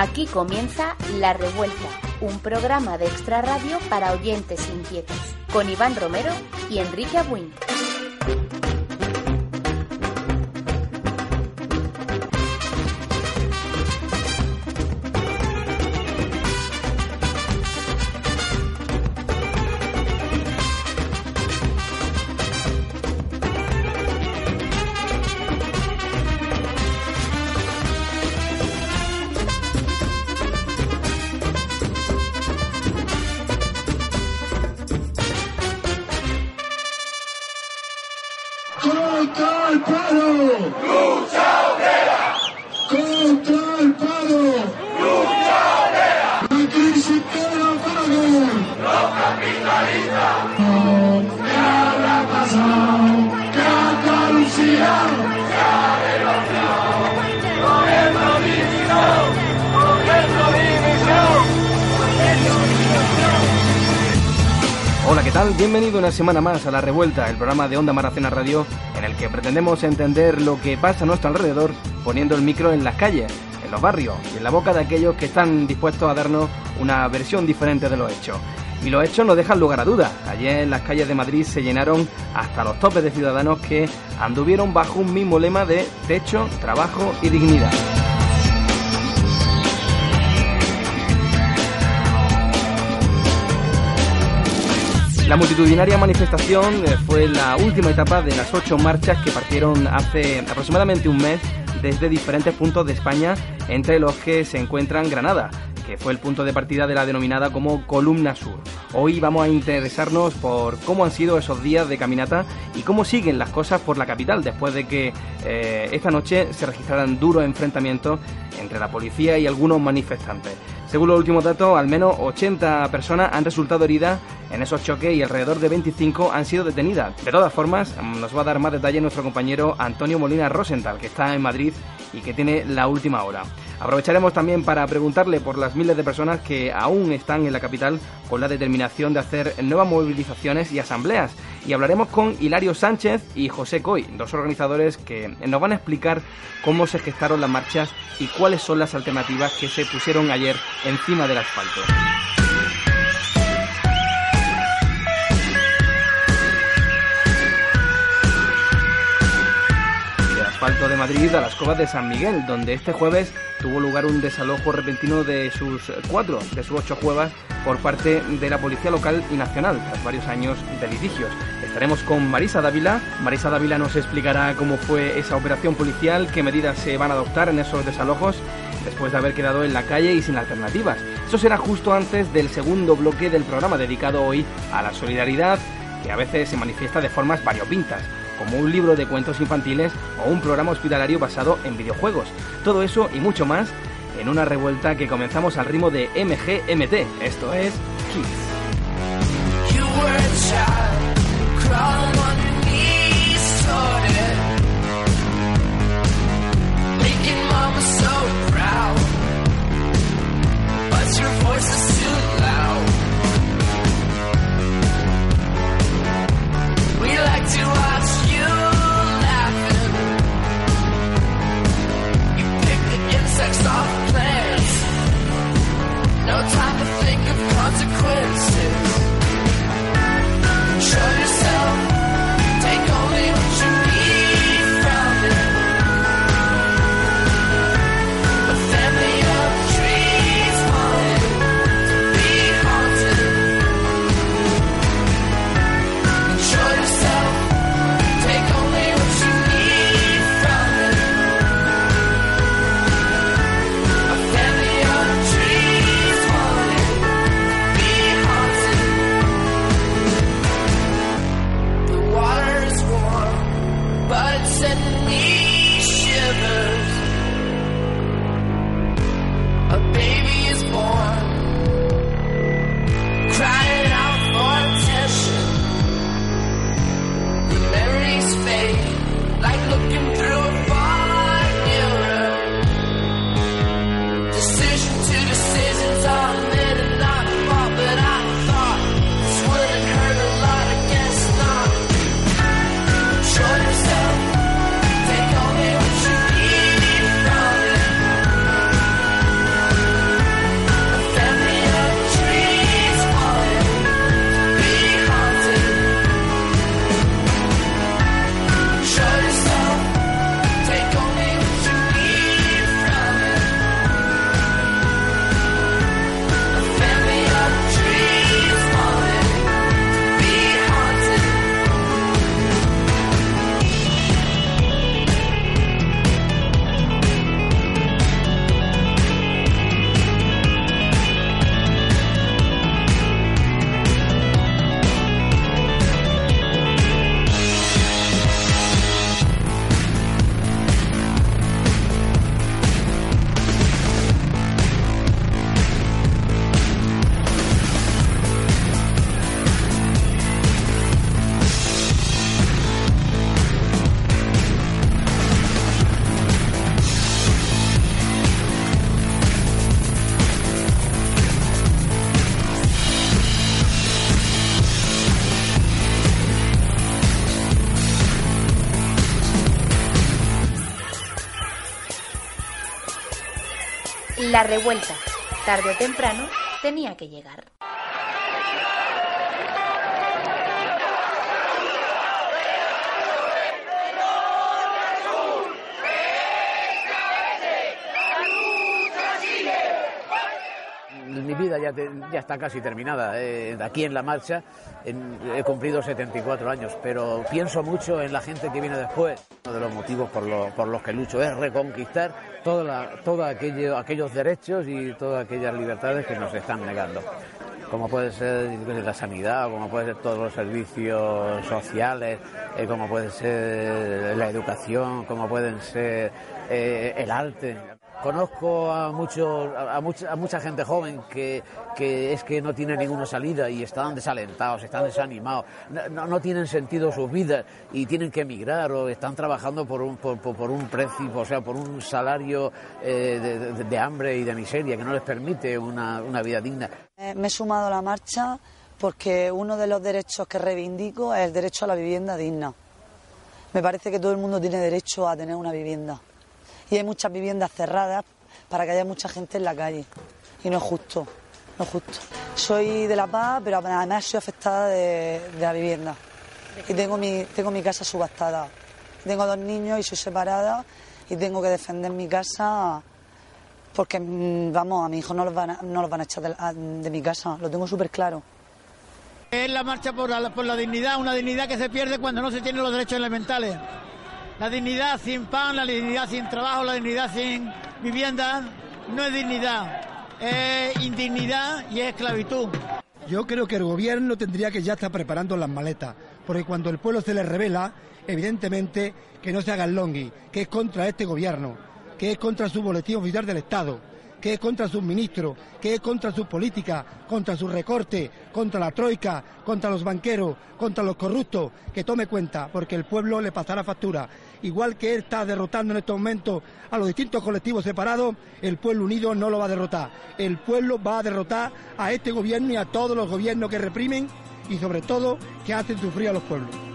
Aquí comienza La Revuelta, un programa de extra radio para oyentes inquietos, con Iván Romero y Enrique Abuin. Bienvenido una semana más a La Revuelta, el programa de Onda Maracena Radio, en el que pretendemos entender lo que pasa a nuestro alrededor poniendo el micro en las calles, en los barrios y en la boca de aquellos que están dispuestos a darnos una versión diferente de los hechos. Y los hechos no dejan lugar a dudas. Ayer en las calles de Madrid se llenaron hasta los topes de ciudadanos que anduvieron bajo un mismo lema de techo, trabajo y dignidad. La multitudinaria manifestación eh, fue la última etapa de las ocho marchas que partieron hace aproximadamente un mes desde diferentes puntos de España, entre los que se encuentran Granada, que fue el punto de partida de la denominada como Columna Sur. Hoy vamos a interesarnos por cómo han sido esos días de caminata y cómo siguen las cosas por la capital después de que eh, esta noche se registraran duros enfrentamientos entre la policía y algunos manifestantes. Según los últimos datos, al menos 80 personas han resultado heridas en esos choques y alrededor de 25 han sido detenidas. De todas formas, nos va a dar más detalle nuestro compañero Antonio Molina Rosenthal, que está en Madrid y que tiene la última hora. Aprovecharemos también para preguntarle por las miles de personas que aún están en la capital con la determinación de hacer nuevas movilizaciones y asambleas. Y hablaremos con Hilario Sánchez y José Coy, dos organizadores que nos van a explicar cómo se gestaron las marchas y cuáles son las alternativas que se pusieron ayer encima del asfalto. Asfalto de Madrid a las covas de San Miguel, donde este jueves tuvo lugar un desalojo repentino de sus cuatro, de sus ocho cuevas por parte de la policía local y nacional, tras varios años de litigios. Estaremos con Marisa Dávila. Marisa Dávila nos explicará cómo fue esa operación policial, qué medidas se van a adoptar en esos desalojos después de haber quedado en la calle y sin alternativas. Eso será justo antes del segundo bloque del programa dedicado hoy a la solidaridad, que a veces se manifiesta de formas variopintas como un libro de cuentos infantiles o un programa hospitalario basado en videojuegos. Todo eso y mucho más en una revuelta que comenzamos al ritmo de MGMT. Esto es Kids. No time to think of consequences. La revuelta, tarde o temprano, tenía que llegar. mi vida ya, está casi terminada. Eh, aquí en la marcha he cumplido 74 años, pero pienso mucho en la gente que viene después. Uno de los motivos por, por los que lucho es reconquistar todos todo aquello, aquellos derechos y todas aquellas libertades que nos están negando. Como puede ser la sanidad, como puede ser todos los servicios sociales, eh, como puede ser la educación, como pueden ser eh, el arte. Conozco a, muchos, a, mucha, a mucha gente joven que, es que no tiene ninguna salida y están desalentados, están desanimados, no, tienen sentido sus vidas y tienen que emigrar o están trabajando por un, por, un precio, o sea, por un salario eh, de, hambre y de miseria que no les permite una, una vida digna. Eh, Me he sumado a la marcha porque uno de los derechos que reivindico es el derecho a la vivienda digna. Me parece que todo el mundo tiene derecho a tener una vivienda. Y hay muchas viviendas cerradas para que haya mucha gente en la calle. Y no es justo, no es justo. Soy de La Paz, pero además soy afectada de, de la vivienda. Y tengo mi, tengo mi casa subastada. Tengo dos niños y soy separada y tengo que defender mi casa porque, mm, vamos, a mi hijo no los van a, no los van a echar de, la- de mi casa, lo tengo súper claro. Es la marcha por la, por la dignidad, una dignidad que se pierde cuando no se tienen los derechos elementales. La dignidad sin pan, la dignidad sin trabajo, la dignidad sin vivienda, no es dignidad, es indignidad y es esclavitud. Yo creo que el gobierno tendría que ya estar preparando las maletas, porque cuando el pueblo se le revela, evidentemente que no se haga el longui, que es contra este gobierno, que es contra su boletín oficial del Estado, que es contra sus ministros, que es contra sus políticas, contra sus recortes, contra la troika, contra los banqueros, contra los corruptos, que tome cuenta, porque el pueblo le pasará factura. Igual que él está derrotando en estos momentos a los distintos colectivos separados, el pueblo unido no lo va a derrotar. El pueblo va a derrotar a este gobierno y a todos los gobiernos que reprimen y sobre todo que hacen sufrir a los pueblos.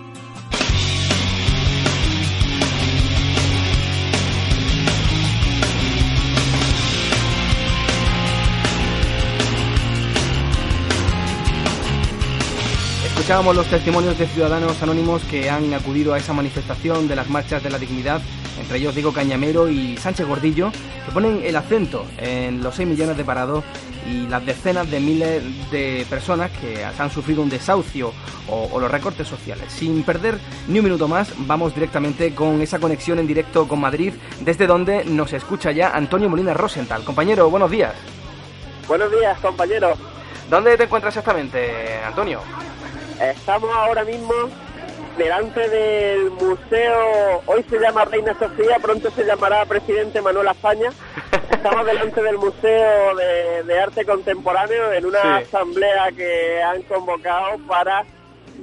Escuchábamos los testimonios de ciudadanos anónimos que han acudido a esa manifestación de las marchas de la dignidad, entre ellos Diego Cañamero y Sánchez Gordillo, que ponen el acento en los 6 millones de parados y las decenas de miles de personas que han sufrido un desahucio o, o los recortes sociales. Sin perder ni un minuto más, vamos directamente con esa conexión en directo con Madrid, desde donde nos escucha ya Antonio Molina Rosenthal. Compañero, buenos días. Buenos días, compañeros. ¿Dónde te encuentras exactamente, Antonio? Estamos ahora mismo delante del museo, hoy se llama Reina Sofía, pronto se llamará Presidente Manuel España. Estamos delante del Museo de, de Arte Contemporáneo en una Sí. asamblea que han convocado para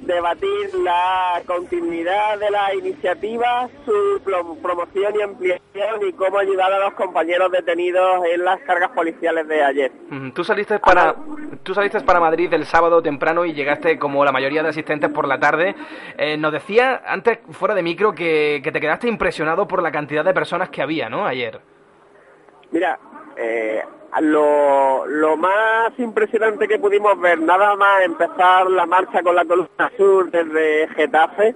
debatir la continuidad de la iniciativa, su pro- promoción y ampliación y cómo ayudar a los compañeros detenidos en las cargas policiales de ayer. Tú saliste para tú saliste para Madrid el sábado temprano y llegaste como la mayoría de asistentes por la tarde. Eh, nos decía antes fuera de micro que, que te quedaste impresionado por la cantidad de personas que había, ¿no? Ayer. Mira, eh, lo, lo más impresionante que pudimos ver, nada más empezar la marcha con la columna sur desde Getafe,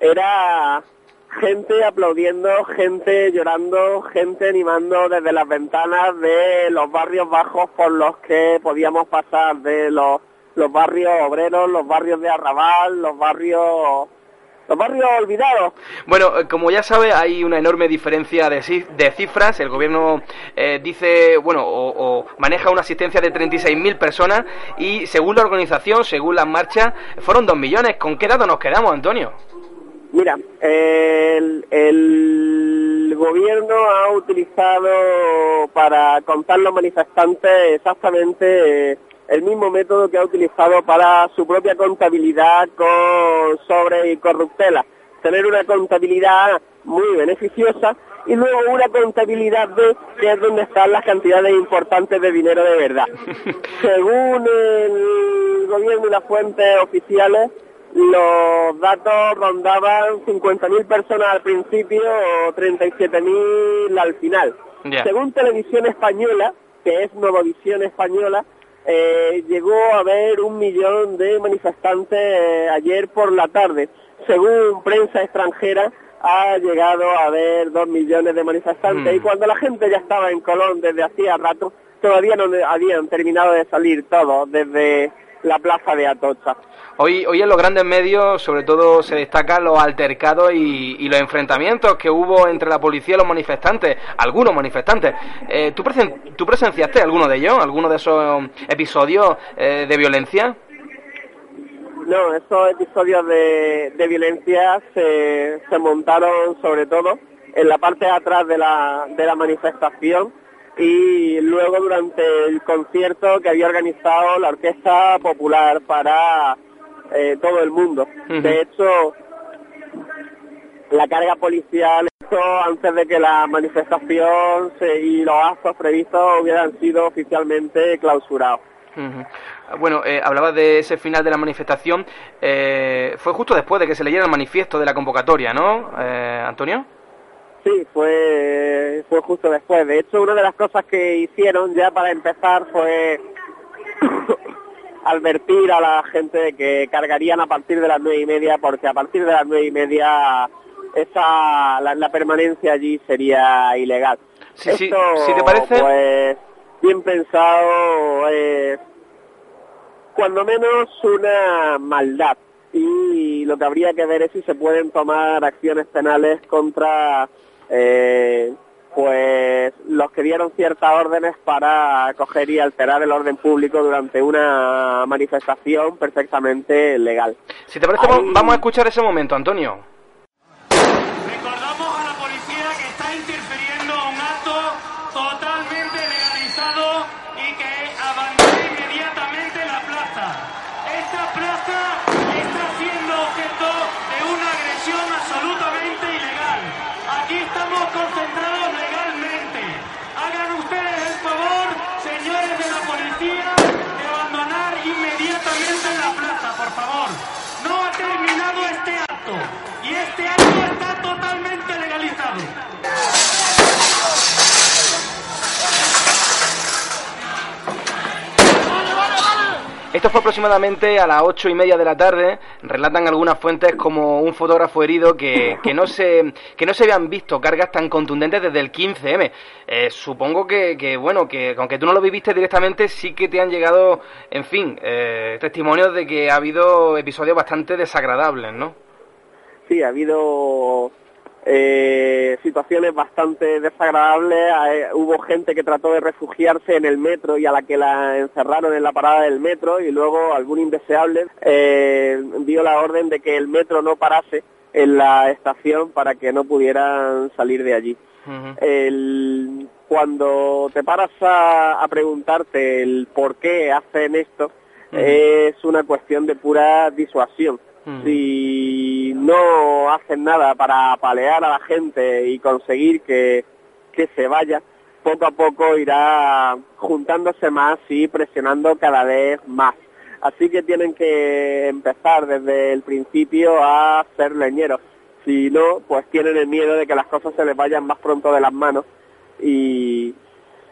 era gente aplaudiendo, gente llorando, gente animando desde las ventanas de los barrios bajos por los que podíamos pasar, de los, los barrios obreros, los barrios de Arrabal, los barrios, los barrios olvidados. Bueno, eh, como ya sabe, hay una enorme diferencia de, ci- de cifras. El gobierno eh, dice, bueno, o, o maneja una asistencia de 36.000 personas y según la organización, según las marchas, fueron 2 millones. ¿Con qué dato nos quedamos, Antonio? Mira, el, el gobierno ha utilizado para contar los manifestantes exactamente eh, el mismo método que ha utilizado para su propia contabilidad con sobre y corruptela. Tener una contabilidad muy beneficiosa y luego una contabilidad B, que es donde están las cantidades importantes de dinero de verdad. Según el gobierno y las fuentes oficiales, los datos rondaban 50.000 personas al principio o 37.000 al final. Según Televisión Española, que es Novovisión Española, eh, llegó a haber un millón de manifestantes eh, ayer por la tarde. Según prensa extranjera, ha llegado a haber dos millones de manifestantes Mm. y cuando la gente ya estaba en Colón desde hacía rato, todavía no habían terminado de salir todos desde la plaza de Atocha. Hoy, hoy en los grandes medios, sobre todo, se destacan los altercados y, y los enfrentamientos que hubo entre la policía y los manifestantes, algunos manifestantes. Eh, ¿tú, presen- ¿Tú presenciaste alguno de ellos, alguno de esos episodios eh, de violencia? No, esos episodios de, de violencia se, se montaron sobre todo en la parte de atrás de la, de la manifestación y luego durante el concierto que había organizado la Orquesta Popular para eh, todo el mundo. De hecho, la carga policial antes de que la manifestación se- y los actos previstos hubieran sido oficialmente clausurados. Bueno, eh, hablabas de ese final de la manifestación. eh, fue justo después de que se leyera el manifiesto de la convocatoria, ¿no, eh, Antonio? Sí, fue, fue justo después. De hecho, una de las cosas que hicieron ya para empezar fue advertir a la gente de que cargarían a partir de las nueve y media, porque a partir de las nueve y media esa, la, la permanencia allí sería ilegal. Sí, sí, si te parece- Pues, bien pensado, es cuando menos una maldad. Y lo que habría que ver es si se pueden tomar acciones penales contra eh, pues los que dieron ciertas órdenes para coger y alterar el orden público durante una manifestación perfectamente legal. Si te parece, Ahí- vamos a escuchar ese momento, Antonio. Esto fue aproximadamente a las ocho y media de la tarde. Relatan algunas fuentes como un fotógrafo herido que, que no se que no se habían visto cargas tan contundentes desde el 15M. Eh, supongo que, que, bueno que aunque tú no lo viviste directamente sí que te han llegado, en fin, eh, testimonios de que ha habido episodios bastante desagradables, ¿no? Sí, ha habido eh, situaciones bastante desagradables. Eh, hubo gente que trató de refugiarse en el metro y a la que la encerraron en la parada del metro y luego algún indeseable eh, dio la orden de que el metro no parase en la estación para que no pudieran salir de allí. El- cuando te paras a, a preguntarte el por qué hacen esto, es una cuestión de pura disuasión. Si no hacen nada para apalear a la gente y conseguir que, que se vaya, poco a poco irá juntándose más y presionando cada vez más. Así que tienen que empezar desde el principio a ser leñeros. Si no, pues tienen el miedo de que las cosas se les vayan más pronto de las manos y,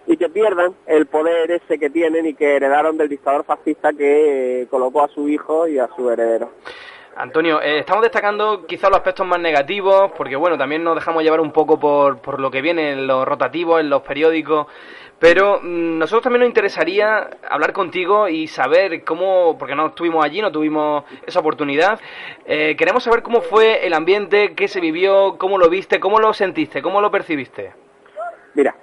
y que pierdan el poder ese que tienen y que heredaron del dictador fascista que eh, colocó a su hijo y a su heredero. Antonio, eh, estamos destacando quizás los aspectos más negativos, porque bueno, también nos dejamos llevar un poco por, por lo que viene en los rotativos, en los periódicos, pero mm, nosotros también nos interesaría hablar contigo y saber cómo, porque no estuvimos allí, no tuvimos esa oportunidad, eh, queremos saber cómo fue el ambiente, qué se vivió, cómo lo viste, cómo lo sentiste, cómo lo percibiste. Mira,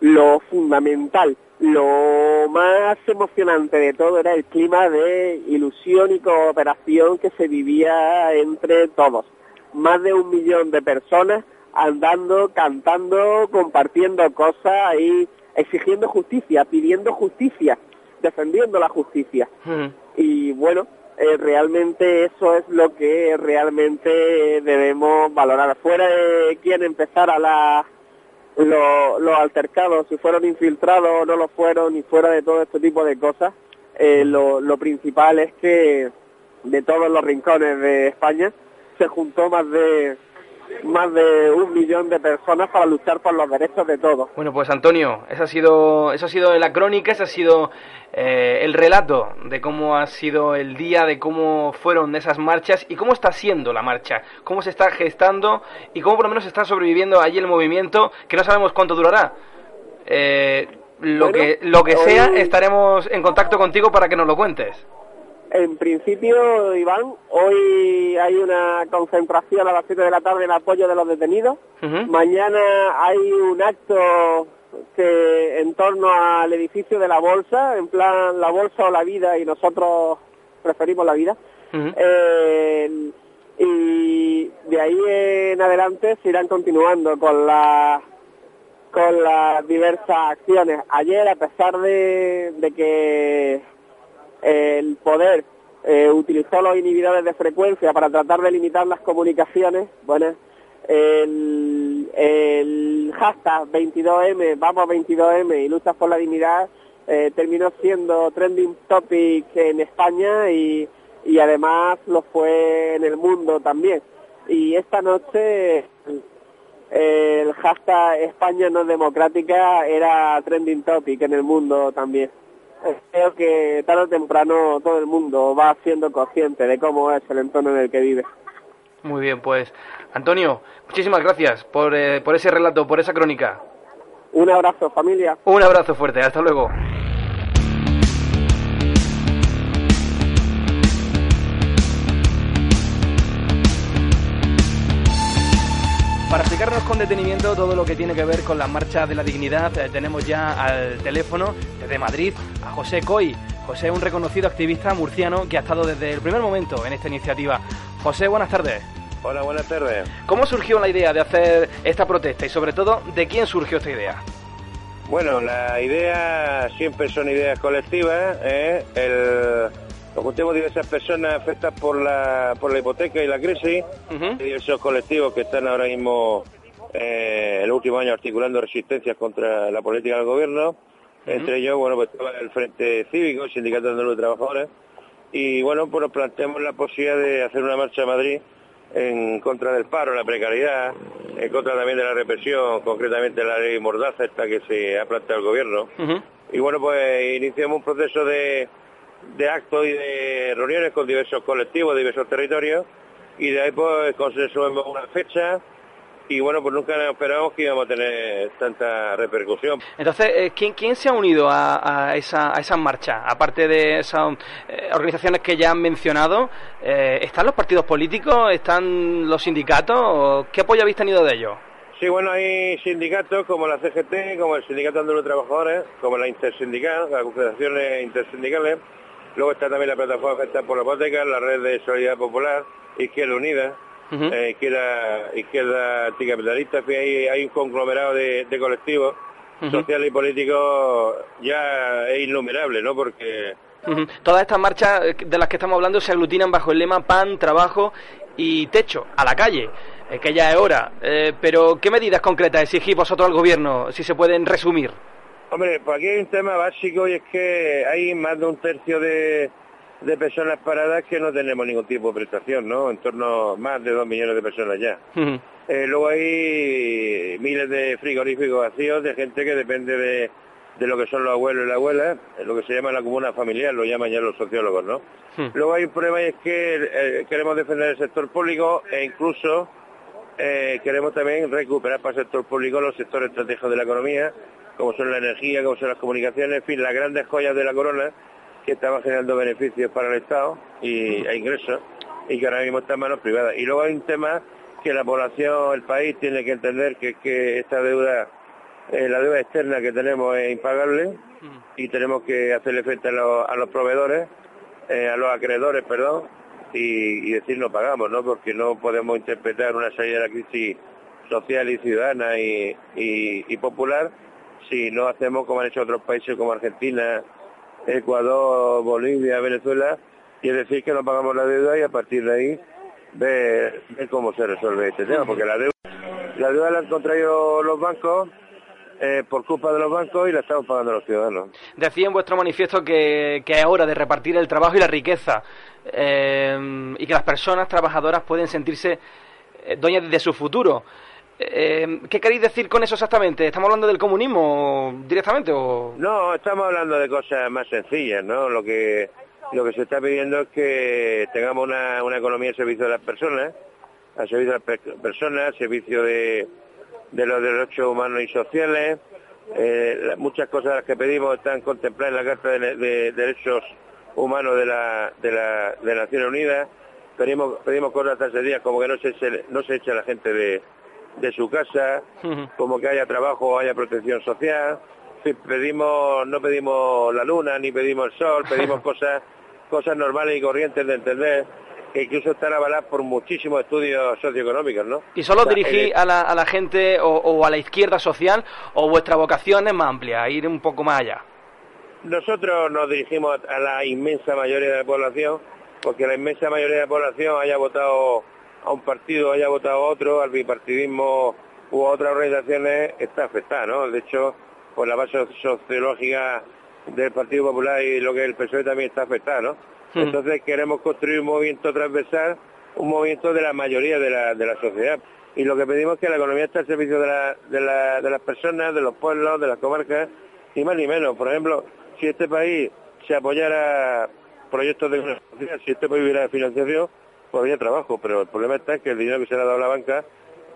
lo fundamental, lo más emocionante de todo era el clima de ilusión y cooperación que se vivía entre todos. Más de un millón de personas andando, cantando, compartiendo cosas y exigiendo justicia, pidiendo justicia, defendiendo la justicia. Y bueno, eh, realmente eso es lo que realmente debemos valorar. Fuera de quien empezara la, lo- los altercados, si fueron infiltrados o no lo fueron, y fuera de todo este tipo de cosas, eh, lo, lo principal es que de todos los rincones de España se juntó más de más de un millón de personas para luchar por los derechos de todos. Bueno, pues Antonio, esa ha sido, eso ha sido la crónica, ese ha sido eh, el relato de cómo ha sido el día, de cómo fueron esas marchas y cómo está siendo la marcha, cómo se está gestando y cómo por lo menos está sobreviviendo allí el movimiento, que no sabemos cuánto durará. Eh, lo Bueno, que lo que sea, estaremos en contacto contigo para que nos lo cuentes. En principio, Iván, hoy hay una concentración a las 7 de la tarde en apoyo de los detenidos. Mañana hay un acto que en torno al edificio de la bolsa, en plan la bolsa o la vida, y nosotros preferimos la vida. Eh, y de ahí en adelante se irán continuando con las con las diversas acciones. Ayer, a pesar de, de que el poder eh, utilizó los inhibidores de frecuencia para tratar de limitar las comunicaciones, bueno, el, hashtag 22M, vamos 22M y luchas por la dignidad eh, terminó siendo trending topic en España y, y además lo fue en el mundo también. Y esta noche el hashtag España no democrática era trending topic en el mundo también. Eh, Creo que tarde o temprano todo el mundo va siendo consciente de cómo es el entorno en el que vive. Muy bien, pues Antonio, muchísimas gracias por, eh, por ese relato, por esa crónica. Un abrazo, familia. Un abrazo fuerte, hasta luego. Con detenimiento todo lo que tiene que ver con la marcha de la dignidad, eh, tenemos ya al teléfono desde Madrid a José Coy. José es un reconocido activista murciano que ha estado desde el primer momento en esta iniciativa. José, buenas tardes. Hola, buenas tardes. ¿Cómo surgió la idea de hacer esta protesta y sobre todo de quién surgió esta idea? Bueno, la idea siempre son ideas colectivas. ¿eh? El, nos juntemos diversas personas afectadas por la, por la hipoteca y la crisis, Hay diversos colectivos que están ahora mismo eh, en los últimos años articulando resistencias contra la política del gobierno. Entre ellos, bueno, pues estaba el Frente Cívico, el Sindicato Andaluz de Trabajadores, y bueno, pues nos planteamos la posibilidad de hacer una marcha a Madrid en contra del paro, la precariedad, en contra también de la represión, concretamente la ley Mordaza, esta que se ha planteado el gobierno. Y bueno, pues iniciamos un proceso de, de actos y de reuniones con diversos colectivos, diversos territorios, y de ahí pues consensuamos una fecha, y bueno, pues nunca esperábamos que íbamos a tener tanta repercusión. Entonces, eh, ¿quién, quién se ha unido a, a esa, a esa marcha? Aparte de esas eh, organizaciones que ya han mencionado, eh, ¿están los partidos políticos? ¿Están los sindicatos? ¿O ¿Qué apoyo habéis tenido de ellos? Sí, bueno, hay sindicatos como la CGT, como el Sindicato Andaluz de Trabajadores, como la Intersindical, las confederaciones intersindicales. Luego está también la plataforma afectada por la hipoteca, la red de Solidaridad Popular, Izquierda Unida, eh, izquierda, izquierda anticapitalista, fin, hay, hay un conglomerado de, de colectivos sociales y políticos ya es innumerable, ¿no? Porque. Todas estas marchas eh, de las que estamos hablando se aglutinan bajo el lema pan, trabajo y techo, a la calle, eh, que ya es hora. Eh, pero, ¿qué medidas concretas exigís vosotros al gobierno, si se pueden resumir? Hombre, pues aquí hay un tema básico y es que hay más de un tercio de, de personas paradas que no tenemos ningún tipo de prestación, ¿no? En torno a más de dos millones de personas ya. Eh, luego hay miles de frigoríficos vacíos de gente que depende de, de lo que son los abuelos y las abuelas, lo que se llama la comuna familiar, lo llaman ya los sociólogos, ¿no? Luego hay un problema y es que eh, queremos defender el sector público e incluso eh, queremos también recuperar para el sector público los sectores estratégicos de la economía, como son la energía, como son las comunicaciones, en fin, las grandes joyas de la corona que estaban generando beneficios para el Estado y, e ingresos y que ahora mismo están en manos privadas. Y luego hay un tema que la población, el país tiene que entender que es que esta deuda, eh, la deuda externa que tenemos es impagable y tenemos que hacerle frente a los, a los proveedores, eh, a los acreedores, perdón, y, y decir no pagamos, ¿no? Porque no podemos interpretar una salida de la crisis social y ciudadana y, y- y popular si no hacemos como han hecho otros países como Argentina, Ecuador, Bolivia, Venezuela, y es decir que no pagamos la deuda y a partir de ahí ver, cómo se resuelve este tema, porque la deuda, la deuda la han contraído los bancos eh, por culpa de los bancos y la estamos pagando los ciudadanos. Decía en vuestro manifiesto que, que es hora de repartir el trabajo y la riqueza eh, y que las personas trabajadoras pueden sentirse eh, dueñas de su futuro. Eh, ¿Qué queréis decir con eso exactamente? ¿Estamos hablando del comunismo directamente o...? No, estamos hablando de cosas más sencillas, ¿no? Lo que lo que se está pidiendo es que tengamos una, una economía al servicio de las personas, al servicio de las pe- personas, al servicio de, de los derechos humanos y sociales. Eh, muchas cosas que pedimos están contempladas en la Carta de, de Derechos Humanos de la, de la de Naciones Unidas. Pedimos, pedimos cosas tan sencillas como que no se, no se eche la gente de, de su casa, como que haya trabajo, haya protección social. Pedimos, no pedimos la luna ni pedimos el sol, pedimos cosas, cosas normales y corrientes de entender que incluso están avaladas por muchísimos estudios socioeconómicos, ¿no? ¿Y solo O sea, el- a la, a la gente o, o a la izquierda social o vuestra vocación es más amplia, ir un poco más allá? Nosotros nos dirigimos a la inmensa mayoría de la población, porque la inmensa mayoría de la población haya votado a un partido, haya votado a otro, al bipartidismo u a otras organizaciones, está afectada, ¿no? De hecho, por la base sociológica del Partido Popular y lo que es el PSOE también está afectada, ¿no? Entonces queremos construir un movimiento transversal, un movimiento de la mayoría de la, de la sociedad. Y lo que pedimos es que la economía esté al servicio de, la- de, la- de las personas, de los pueblos, de las comarcas, ni más ni menos. Por ejemplo, si este país se apoyara proyectos de si este país hubiera financiación, pues habría trabajo. Pero el problema está que el dinero que se le ha dado a la banca,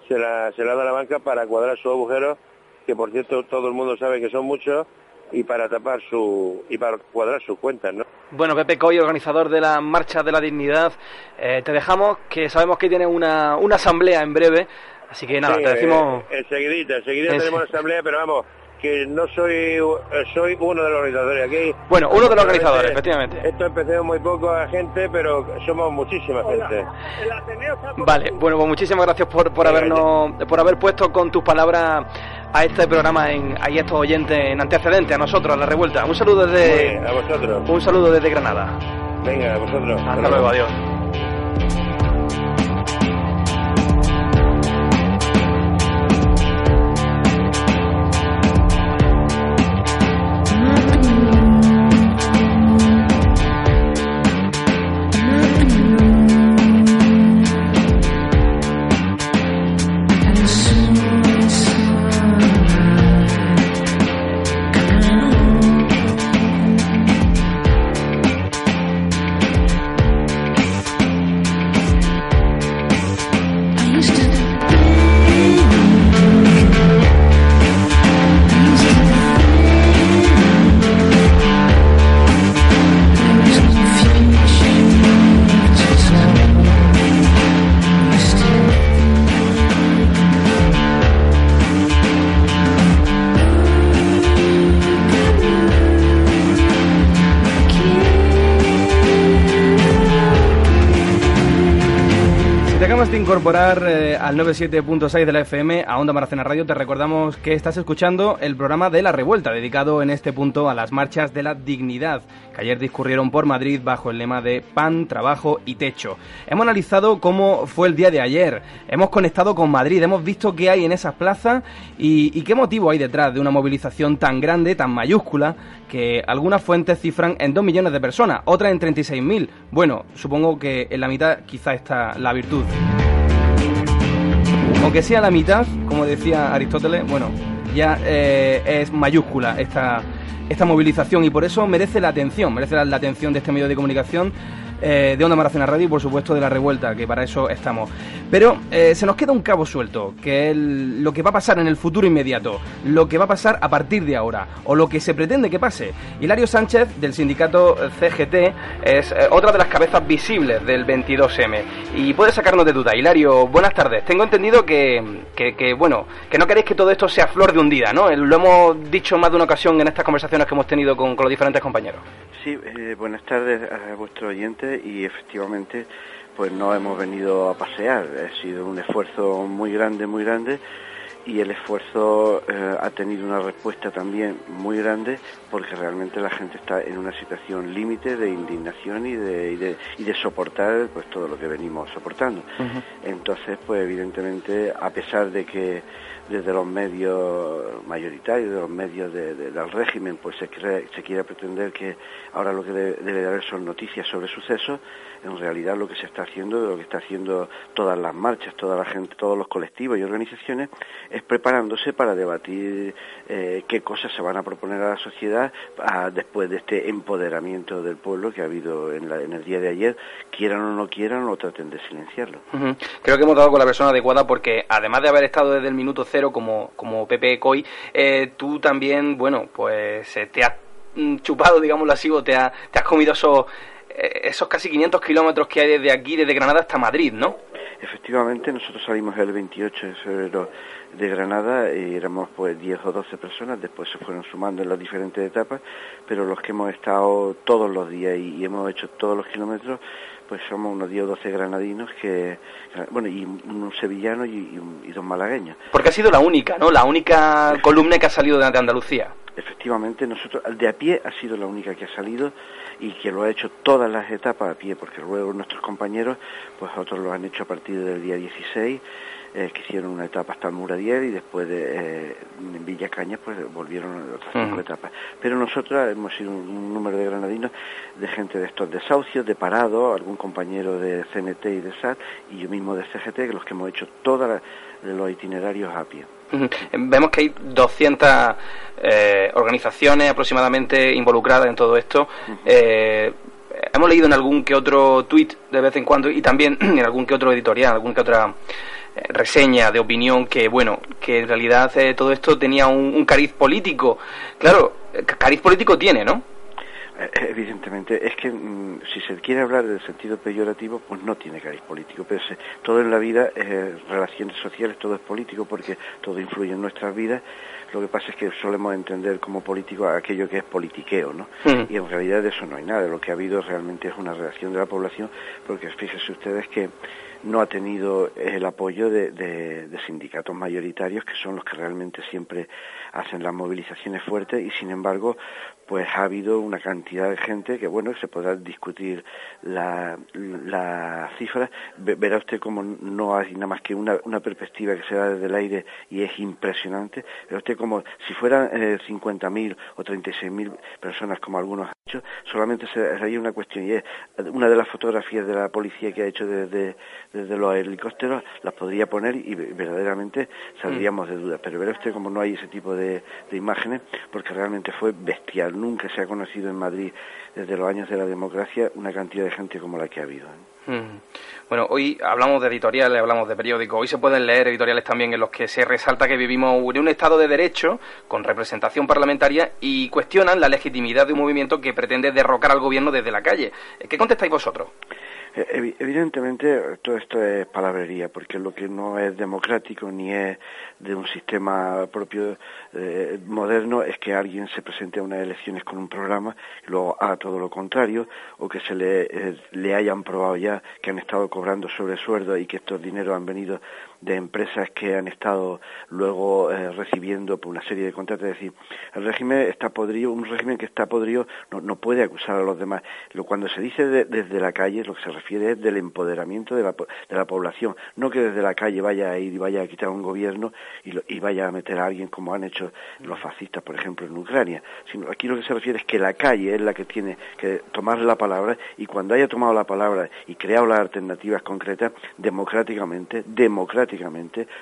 se, la, se le ha dado a la banca para cuadrar sus agujeros, que por cierto todo el mundo sabe que son muchos, y para tapar su y para cuadrar sus cuentas, ¿no? Bueno, Pepe Coy, organizador de la Marcha de la Dignidad, eh, te dejamos que sabemos que tienes una, una asamblea en breve, así que nada, Sí, te decimos... eh, enseguidita, enseguida Ense- tenemos la asamblea, pero vamos, que no soy eh, soy uno de los organizadores aquí. Bueno, uno de los organizadores, Efectivamente. Esto empezó muy poca gente, pero somos muchísima gente. Vale, bueno, pues muchísimas gracias por, por habernos, por haber puesto con tus palabras a este programa en, a estos oyentes en antecedente, a nosotros, a la revuelta. Un saludo desde, bien, a vosotros. un saludo desde Granada. Venga, a vosotros. Hasta luego, adiós. Incorporar eh, al 97.6 de la FM a Onda Maracena Radio, te recordamos que estás escuchando el programa de La Revuelta, dedicado en este punto a las marchas de la dignidad, que ayer discurrieron por Madrid bajo el lema de pan, trabajo y techo. Hemos analizado cómo fue el día de ayer, hemos conectado con Madrid, hemos visto qué hay en esas plazas y, y qué motivo hay detrás de una movilización tan grande, tan mayúscula, que algunas fuentes cifran en 2 millones de personas, otras en 36.000. Bueno, supongo que en la mitad quizá está la virtud. Aunque sea la mitad, como decía Aristóteles, bueno, ya eh, es mayúscula esta, esta movilización y por eso merece la atención, merece la, la atención de este medio de comunicación eh, de Onda Maracena Radio y por supuesto de la revuelta, que para eso estamos. Pero eh, se nos queda un cabo suelto, que es lo que va a pasar en el futuro inmediato, lo que va a pasar a partir de ahora, o lo que se pretende que pase. Hilario Sánchez, del sindicato CGT, es eh, otra de las cabezas visibles del 22M. Y puede sacarnos de duda. Hilario, buenas tardes. Tengo entendido que, que, bueno, que no queréis que todo esto sea flor de un día, ¿no? Lo hemos dicho más de una ocasión en estas conversaciones que hemos tenido con, los diferentes compañeros. Sí, buenas tardes a vuestros y efectivamente pues no hemos venido a pasear, ha sido un esfuerzo muy grande, muy grande y el esfuerzo eh, ha tenido una respuesta también muy grande porque realmente la gente está en una situación límite de indignación y de, y de, y de soportar pues todo lo que venimos soportando. Entonces, pues evidentemente, a pesar de que desde los medios mayoritarios, de los medios de- de- del régimen, pues se, cree- se quiere pretender que ahora lo que de- debe de haber son noticias sobre sucesos, en realidad lo que se está haciendo, lo que está haciendo todas las marchas, toda la gente, todos los colectivos y organizaciones, es preparándose para debatir eh, qué cosas se van a proponer a la sociedad después de este empoderamiento del pueblo que ha habido en, la, en, el día de ayer, quieran o no quieran, o traten de silenciarlo. Creo que hemos dado con la persona adecuada porque además de haber estado desde el minuto cero como, como Pepe Coy, eh, tú también, bueno, pues te has mm, chupado, digámoslo así, o te, te has comido esos eh, esos casi 500 kilómetros que hay desde aquí, desde Granada hasta Madrid, ¿no? Efectivamente, nosotros salimos el 28 de febrero de Granada y éramos pues 10 o 12 personas, después se fueron sumando en las diferentes etapas, pero los que hemos estado todos los días y, hemos hecho todos los kilómetros, pues somos unos 10 o 12 granadinos que, bueno, y un sevillano y, y, dos malagueños. Porque ha sido la única, ¿no? La única columna que ha salido de Andalucía. Efectivamente, nosotros, de a pie ha sido la única que ha salido y que lo ha hecho todas las etapas a pie, porque luego nuestros compañeros, pues otros lo han hecho a partir del día 16, eh, que hicieron una etapa hasta el Muradier y después de eh, en Villa Cañas pues volvieron a otras cinco etapas. Pero nosotros hemos sido un, número de granadinos, de gente de estos desahucios, de parado, algún compañero de CNT y de SAT y yo mismo de CGT, los que hemos hecho todos los itinerarios a pie. Vemos que hay 200 eh, organizaciones aproximadamente involucradas en todo esto. Eh, hemos leído en algún que otro tuit de vez en cuando y también en algún que otro editorial, algún que otra eh, reseña de opinión que, bueno, que en realidad todo esto tenía un, un cariz político. Claro, cariz político tiene, ¿no? Eh, evidentemente, es que mm, si se quiere hablar del sentido peyorativo, pues no tiene cariz político, pero todo en la vida, es relaciones sociales, todo es político porque todo influye en nuestras vidas. Lo que pasa es que solemos entender como político aquello que es politiqueo, ¿no? Mm. Y en realidad de eso no hay nada. Lo que ha habido realmente es una reacción de la población, porque fíjense ustedes que no ha tenido el apoyo de, de, sindicatos mayoritarios que son los que realmente siempre hacen las movilizaciones fuertes y sin embargo pues ha habido una cantidad de gente que, bueno, se podrá discutir la, la cifra. Verá usted como no hay nada más que una, una perspectiva que se da desde el aire y es impresionante. Verá usted como si fueran eh, 50.000 o 36.000 personas, como algunos han hecho, solamente sería una cuestión y es una de las fotografías de la policía que ha hecho desde, desde los helicópteros, las podría poner y verdaderamente saldríamos de duda. Pero verá usted como no hay ese tipo de, de imágenes porque realmente fue bestial nunca se ha conocido en Madrid desde los años de la democracia una cantidad de gente como la que ha habido. ¿eh? Mm. Bueno, hoy hablamos de editoriales, hablamos de periódicos, hoy se pueden leer editoriales también en los que se resalta que vivimos en un Estado de Derecho con representación parlamentaria y cuestionan la legitimidad de un movimiento que pretende derrocar al gobierno desde la calle. ¿Qué contestáis vosotros? Evidentemente todo esto es palabrería, porque lo que no es democrático ni es de un sistema propio eh, moderno es que alguien se presente a unas elecciones con un programa y luego haga todo lo contrario, o que se le, eh, le hayan probado ya que han estado cobrando sobre sueldo y que estos dineros han venido de empresas que han estado luego eh, recibiendo por una serie de contratos. Es decir, el régimen está podrido, un régimen que está podrido no, no puede acusar a los demás. Lo, cuando se dice desde la calle, lo que se refiere es del empoderamiento de la, de la población, no que desde la calle vaya a ir y vaya a quitar un gobierno y, y vaya a meter a alguien como han hecho los fascistas, por ejemplo, en Ucrania. Sino aquí lo que se refiere es que la calle es la que tiene que tomar la palabra y cuando haya tomado la palabra y creado las alternativas concretas, democráticamente, democráticamente,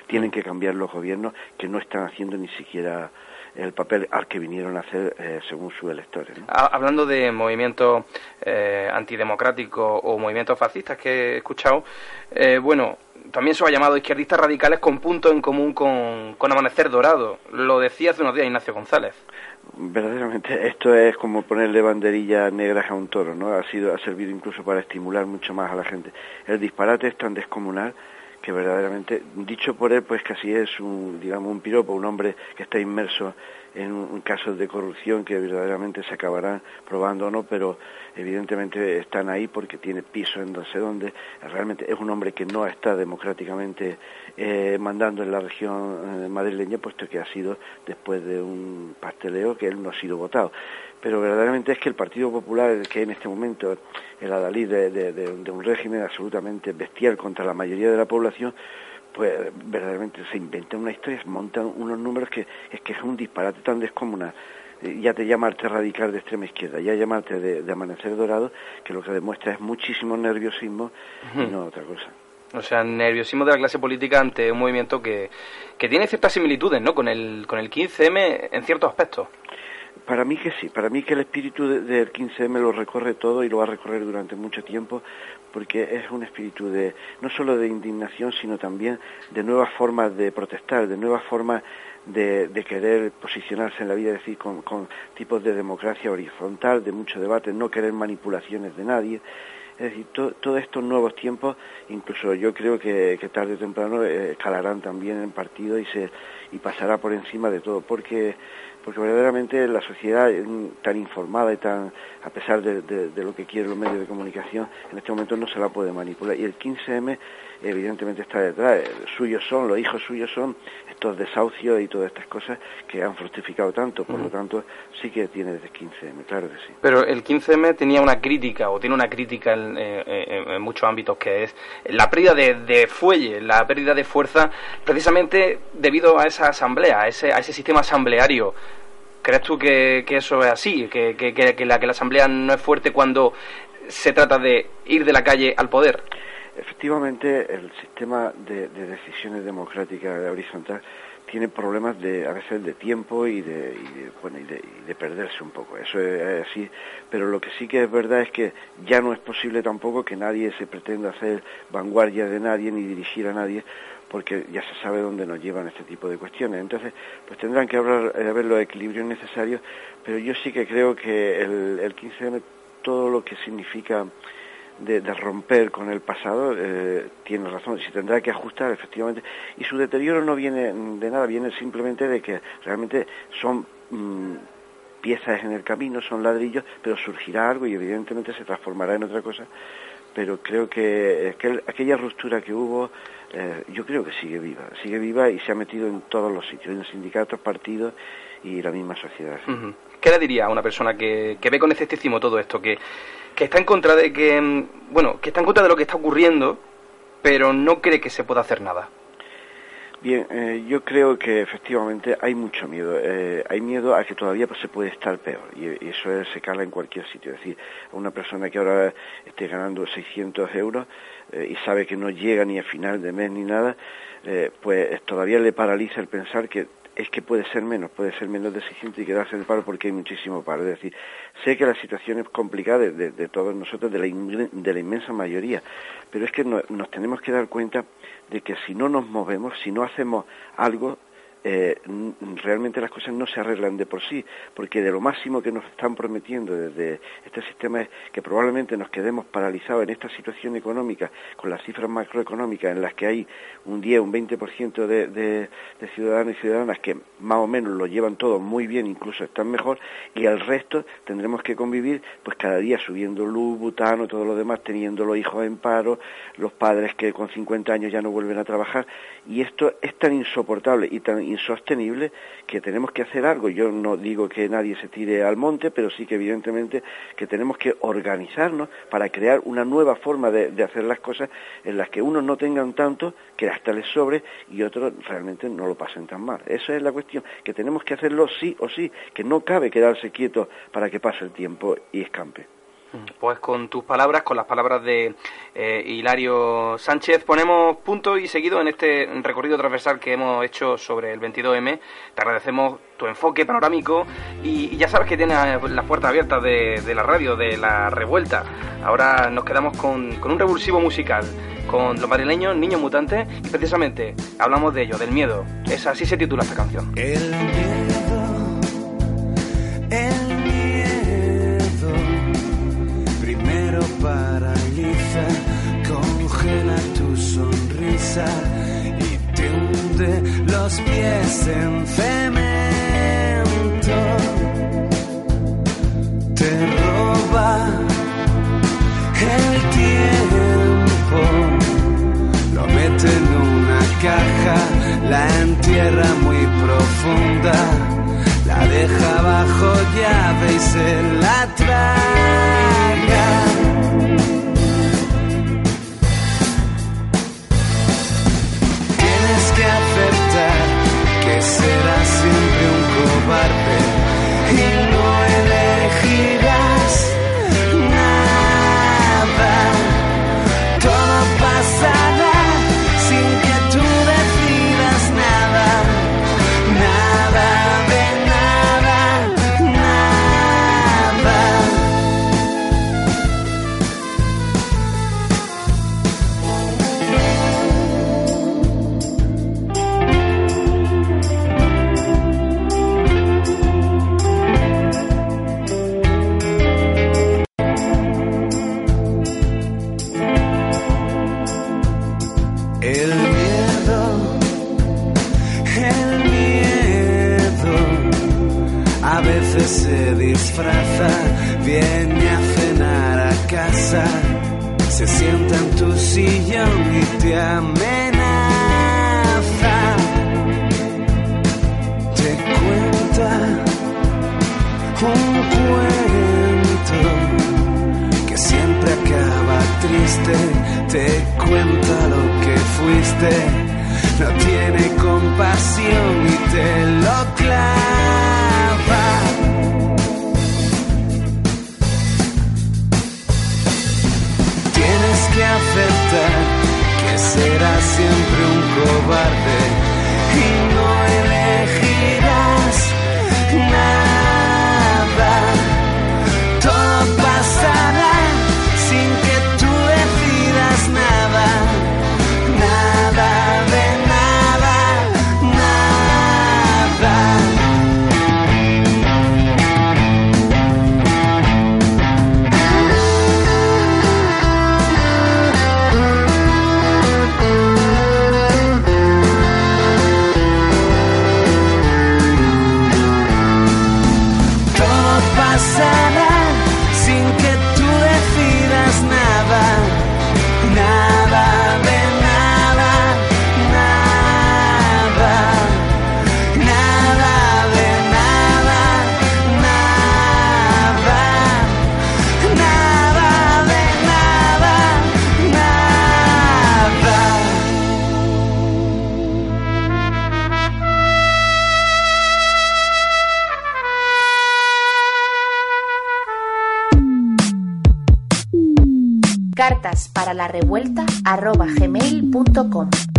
tienen que cambiar los gobiernos que no están haciendo ni siquiera el papel al que vinieron a hacer eh, según sus electores. Hablando de movimientos eh, antidemocráticos o movimientos fascistas que he escuchado, eh, bueno, también se ha llamado izquierdistas radicales con punto en común con, con Amanecer Dorado. Lo decía hace unos días Ignacio González verdaderamente esto es como ponerle banderillas negras a un toro, ¿no? Ha sido ha servido incluso para estimular mucho más a la gente. El disparate es tan descomunal que verdaderamente, dicho por él, pues casi es un, digamos, un piropo, un hombre que está inmerso en un, casos de corrupción que verdaderamente se acabarán probando o no, pero evidentemente están ahí porque tiene piso en no sé dónde. Realmente es un hombre que no está democráticamente eh, mandando en la región eh, madrileña, puesto que ha sido después de un pasteleo que él no ha sido votado pero verdaderamente es que el Partido Popular, que en este momento el adalid de, un régimen absolutamente bestial contra la mayoría de la población, pues verdaderamente se inventa una historia, se montan unos números que es que es un disparate tan descomunal. eh, ya te llamarte radical de extrema izquierda, ya llamarte de, amanecer dorado, que lo que demuestra es muchísimo nerviosismo y no otra cosa. O sea, nerviosismo de la clase política ante un movimiento que, que tiene ciertas similitudes, ¿no? Con el, con el 15M en ciertos aspectos. Para mí que sí, para mí que el espíritu del 15M lo recorre todo y lo va a recorrer durante mucho tiempo, porque es un espíritu de no solo de indignación, sino también de nuevas formas de protestar, de nuevas formas de, querer posicionarse en la vida, es decir, con, tipos de democracia horizontal, de mucho debate, no querer manipulaciones de nadie. Es decir, todos estos nuevos tiempos, incluso yo creo que, tarde o temprano eh, escalarán también en partido y se y pasará por encima de todo, porque porque verdaderamente la sociedad tan informada y tan, a pesar de, lo que quieren los medios de comunicación, en este momento no se la puede manipular. Y el 15M evidentemente está detrás, suyos son, los hijos suyos son estos desahucios y todas estas cosas que han fructificado tanto, por lo tanto sí que tiene desde 15M, claro que sí. Pero el 15M tenía una crítica, o tiene una crítica en, en muchos ámbitos, que es la pérdida de, fuelle, la pérdida de fuerza, precisamente debido a esa asamblea, a ese, a ese sistema asambleario ¿Crees tú que, eso es así? ¿Que, que, la, que la Asamblea no es fuerte cuando se trata de ir de la calle al poder? Efectivamente, el sistema de, decisiones democráticas de horizontal tiene problemas de a veces de tiempo y de, bueno y de, perderse un poco eso es, así pero lo que sí que es verdad es que ya no es posible tampoco que nadie se pretenda hacer vanguardia de nadie ni dirigir a nadie porque ya se sabe dónde nos llevan este tipo de cuestiones. Entonces, pues tendrán que haber, eh, haber los equilibrios necesarios, pero yo sí que creo que el, el 15M, todo lo que significa de, romper con el pasado, eh, tiene razón, se tendrá que ajustar efectivamente. Y su deterioro no viene de nada, viene simplemente de que realmente son mm, piezas en el camino, son ladrillos, pero surgirá algo y evidentemente se transformará en otra cosa. Pero creo que aquella ruptura que hubo eh, yo creo que sigue viva, sigue viva y se ha metido en todos los sitios, en sindicatos, partidos y la misma sociedad. ¿Qué le diría a una persona que, ve con escepticismo todo esto, que, que está en contra de que, mm, bueno, que está en contra de lo que está ocurriendo, pero no cree que se pueda hacer nada? Bien, eh, yo creo que efectivamente hay mucho miedo. Eh, hay miedo a que todavía se puede estar peor y, eso se cala en cualquier sitio. Es decir, a una persona que ahora esté ganando 600 euros eh, y sabe que no llega ni a final de mes ni nada, pues todavía le paraliza el pensar que es que puede ser menos, puede ser menos de 600 y quedarse en el paro porque hay muchísimo paro. Es decir, sé que la situación es complicada de, todos nosotros, de la, de la, inmensa mayoría, pero es que nos tenemos que dar cuenta de que si no nos movemos, si no hacemos algo, eh, realmente las cosas no se arreglan de por sí, porque de lo máximo que nos están prometiendo desde este sistema es que probablemente nos quedemos paralizados en esta situación económica, con las cifras macroeconómicas en las que hay un 10, un 20% de, de, de ciudadanos y ciudadanas que más o menos lo llevan todo muy bien, incluso están mejor, y el resto tendremos que convivir pues cada día subiendo luz, butano, todo lo demás, teniendo los hijos en paro, los padres que con 50 años ya no vuelven a trabajar, y esto es tan insoportable y tan insostenible que tenemos que hacer algo. Yo no digo que nadie se tire al monte, pero sí que evidentemente que tenemos que organizarnos para crear una nueva forma de, hacer las cosas en las que unos no tengan tanto que hasta les sobre y otros realmente no lo pasen tan mal. Esa es la cuestión, que tenemos que hacerlo sí o sí, que no cabe quedarse quieto para que pase el tiempo y escampe. Pues con tus palabras, con las palabras de eh, Hilario Sánchez, ponemos punto y seguido en este recorrido transversal que hemos hecho sobre el 22M. Te agradecemos tu enfoque panorámico y, ya sabes que tienes las puertas abiertas de, la radio, de la revuelta. Ahora nos quedamos con, un revulsivo musical, con los madrileños Niños Mutantes y precisamente hablamos de ello, del miedo. Es así se titula esta canción. El miedo, el y te hunde los pies en cemento. Te roba el tiempo, lo mete en una caja, la entierra muy profunda. La deja bajo llave y se la traga. Será siempre un cobarde. Se sienta en tu sillón y te amenaza, te cuenta un cuento que siempre acaba triste, te cuenta lo que fuiste, no tiene compasión y te lo clava. Que aceptar que serás siempre un gmail.com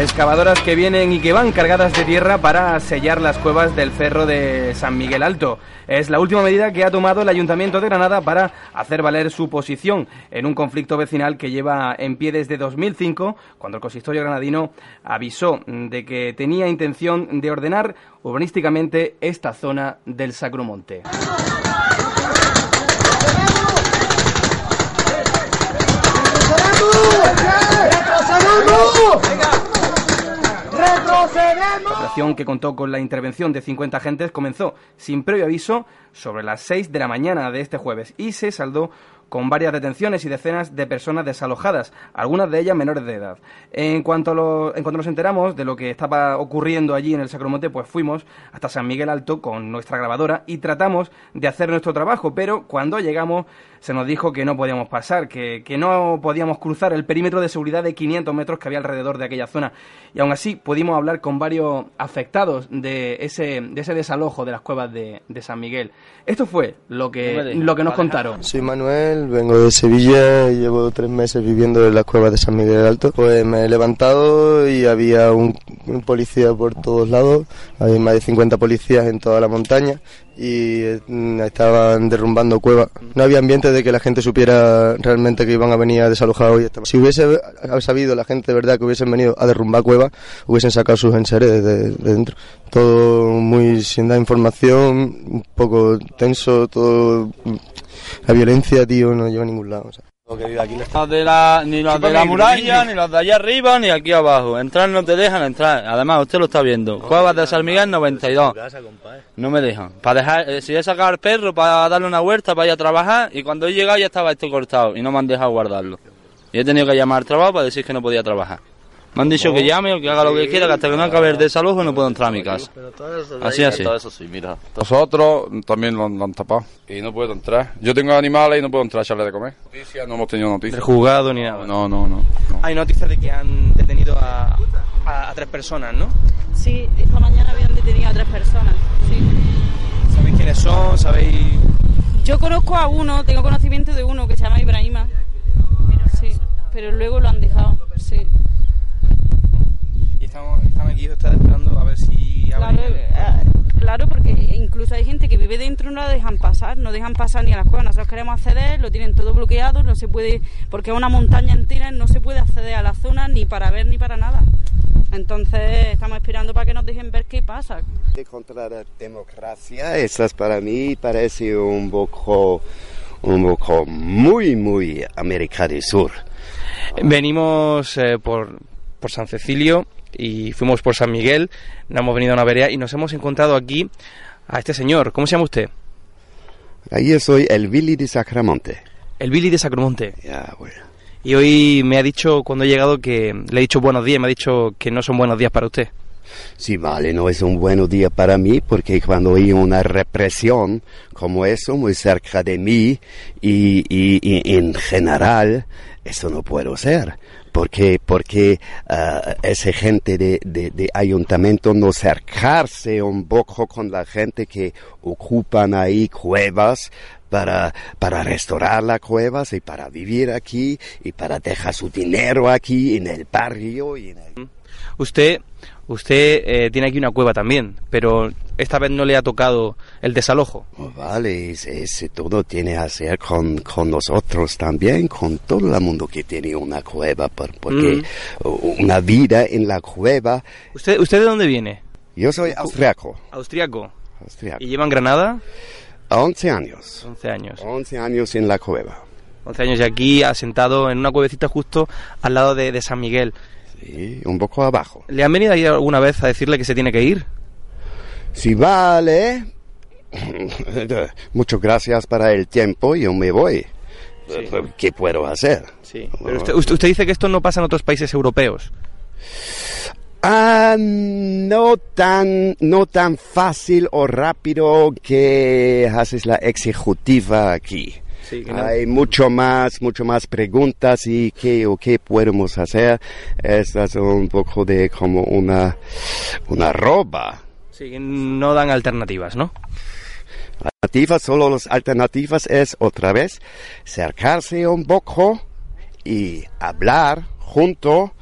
Excavadoras que vienen y que van cargadas de tierra para sellar las cuevas del cerro de San Miguel Alto. Es la última medida que ha tomado el Ayuntamiento de Granada para hacer valer su posición en un conflicto vecinal que lleva en pie desde 2005, cuando el consistorio granadino avisó de que tenía intención de ordenar urbanísticamente esta zona del Sacromonte. La operación que contó con la intervención de 50 agentes comenzó sin previo aviso sobre las 6 de la mañana de este jueves y se saldó con varias detenciones y decenas de personas desalojadas, algunas de ellas menores de edad. En cuanto, a lo- en cuanto nos enteramos de lo que estaba ocurriendo allí en el Sacromonte, pues fuimos hasta San Miguel Alto con nuestra grabadora y tratamos de hacer nuestro trabajo, pero cuando llegamos se nos dijo que no podíamos pasar, que, que no podíamos cruzar el perímetro de seguridad de 500 metros que había alrededor de aquella zona. Y aún así pudimos hablar con varios afectados de ese, de ese desalojo de las cuevas de, de San Miguel. Esto fue lo que, lo que nos contaron. Soy Manuel, vengo de Sevilla y llevo tres meses viviendo en las cuevas de San Miguel Alto. Pues me he levantado y había un, un policía por todos lados, había más de 50 policías en toda la montaña y eh, estaban derrumbando cuevas. No había ambiente de que la gente supiera realmente que iban a venir a desalojar hoy. Si hubiese sabido la gente de verdad que hubiesen venido a derrumbar cuevas, hubiesen sacado sus enseres de, de dentro. Todo muy sin dar información, un poco tenso, todo... La violencia, tío, no lleva a ningún lado. o sea. Los de la, ni los de la muralla, ni los de allá arriba, ni aquí abajo. Entrar no te dejan entrar. Además, usted lo está viendo. Cuevas de San Miguel 92. No me dejan. Para dejar, eh, si he sacado al perro para darle una vuelta, para ir a trabajar, y cuando he llegado ya estaba esto cortado y no me han dejado guardarlo. Y he tenido que llamar al trabajo para decir que no podía trabajar. Me han dicho que llame o que haga lo que quiera, que hasta que no acabe el desalojo no puedo entrar a mi casa. Así, así. Todo eso sí, mira. Nosotros también lo, lo han tapado y no puedo entrar. Yo tengo animales y no puedo entrar a echarle de comer. Noticias, no hemos tenido noticias. juzgado ni nada. No, no, no. Hay noticias de que han detenido a, a- a tres personas, ¿no? Sí, esta mañana habían detenido a tres personas. Sí. ¿Sabéis quiénes son? ¿Sabéis...? Yo conozco a uno, tengo conocimiento de uno que se llama Ibrahima. Sí, pero luego lo han dejado. Sí. Y estamos, aquí ustedes esperando a ver si... Claro, eh, claro, porque incluso hay gente que vive dentro y no la dejan pasar, no dejan pasar ni a las cuevas. Nosotros queremos acceder, lo tienen todo bloqueado, no se puede, porque es una montaña entera, no se puede acceder a la zona ni para ver ni para nada. Entonces estamos esperando para que nos dejen ver qué pasa. De contra la democracia, eso para mí parece un poco, un poco muy, muy América del Sur. Venimos eh, por, por San Cecilio y fuimos por San Miguel, nos hemos venido a una vereda y nos hemos encontrado aquí a este señor. ¿Cómo se llama usted? Ahí yo soy el Billy de Sacramonte. El Billy de Sacramonte. Ya, bueno. Y hoy me ha dicho, cuando he llegado, que le he dicho buenos días, me ha dicho que no son buenos días para usted. Sí, vale, no es un buen día para mí porque cuando hay una represión como eso muy cerca de mí y, y, y en general, eso no puedo ser. Porque, porque uh, esa gente de, de, de, ayuntamiento no acercarse un poco con la gente que ocupan ahí cuevas para, para restaurar las cuevas y para vivir aquí y para dejar su dinero aquí en el barrio. Y en el... Usted, usted eh, tiene aquí una cueva también, pero esta vez no le ha tocado el desalojo. Oh, vale, ese, todo tiene que hacer con, con, nosotros también, con todo el mundo que tiene una cueva, porque mm. una vida en la cueva. ¿Usted, ¿Usted de dónde viene? Yo soy austriaco. ¿Austriaco? Austriaco. ¿Y llevan Granada? 11 años. 11 años. 11 años en la cueva. 11 años y aquí asentado en una cuevecita justo al lado de, de San Miguel. Sí, un poco abajo. ¿Le han venido ahí alguna vez a decirle que se tiene que ir? Si vale. Muchas gracias para el tiempo, yo me voy. Sí. ¿Qué puedo hacer? Sí. Pero usted, usted, dice que esto no pasa en otros países europeos. Ah, no tan, no tan fácil o rápido que haces la ejecutiva aquí. Sí, no. Hay mucho más, mucho más preguntas y qué o qué podemos hacer. Estas son un poco de como una, una roba. Sí, no dan alternativas, ¿no? Alternativas, solo las alternativas es otra vez acercarse un poco y hablar junto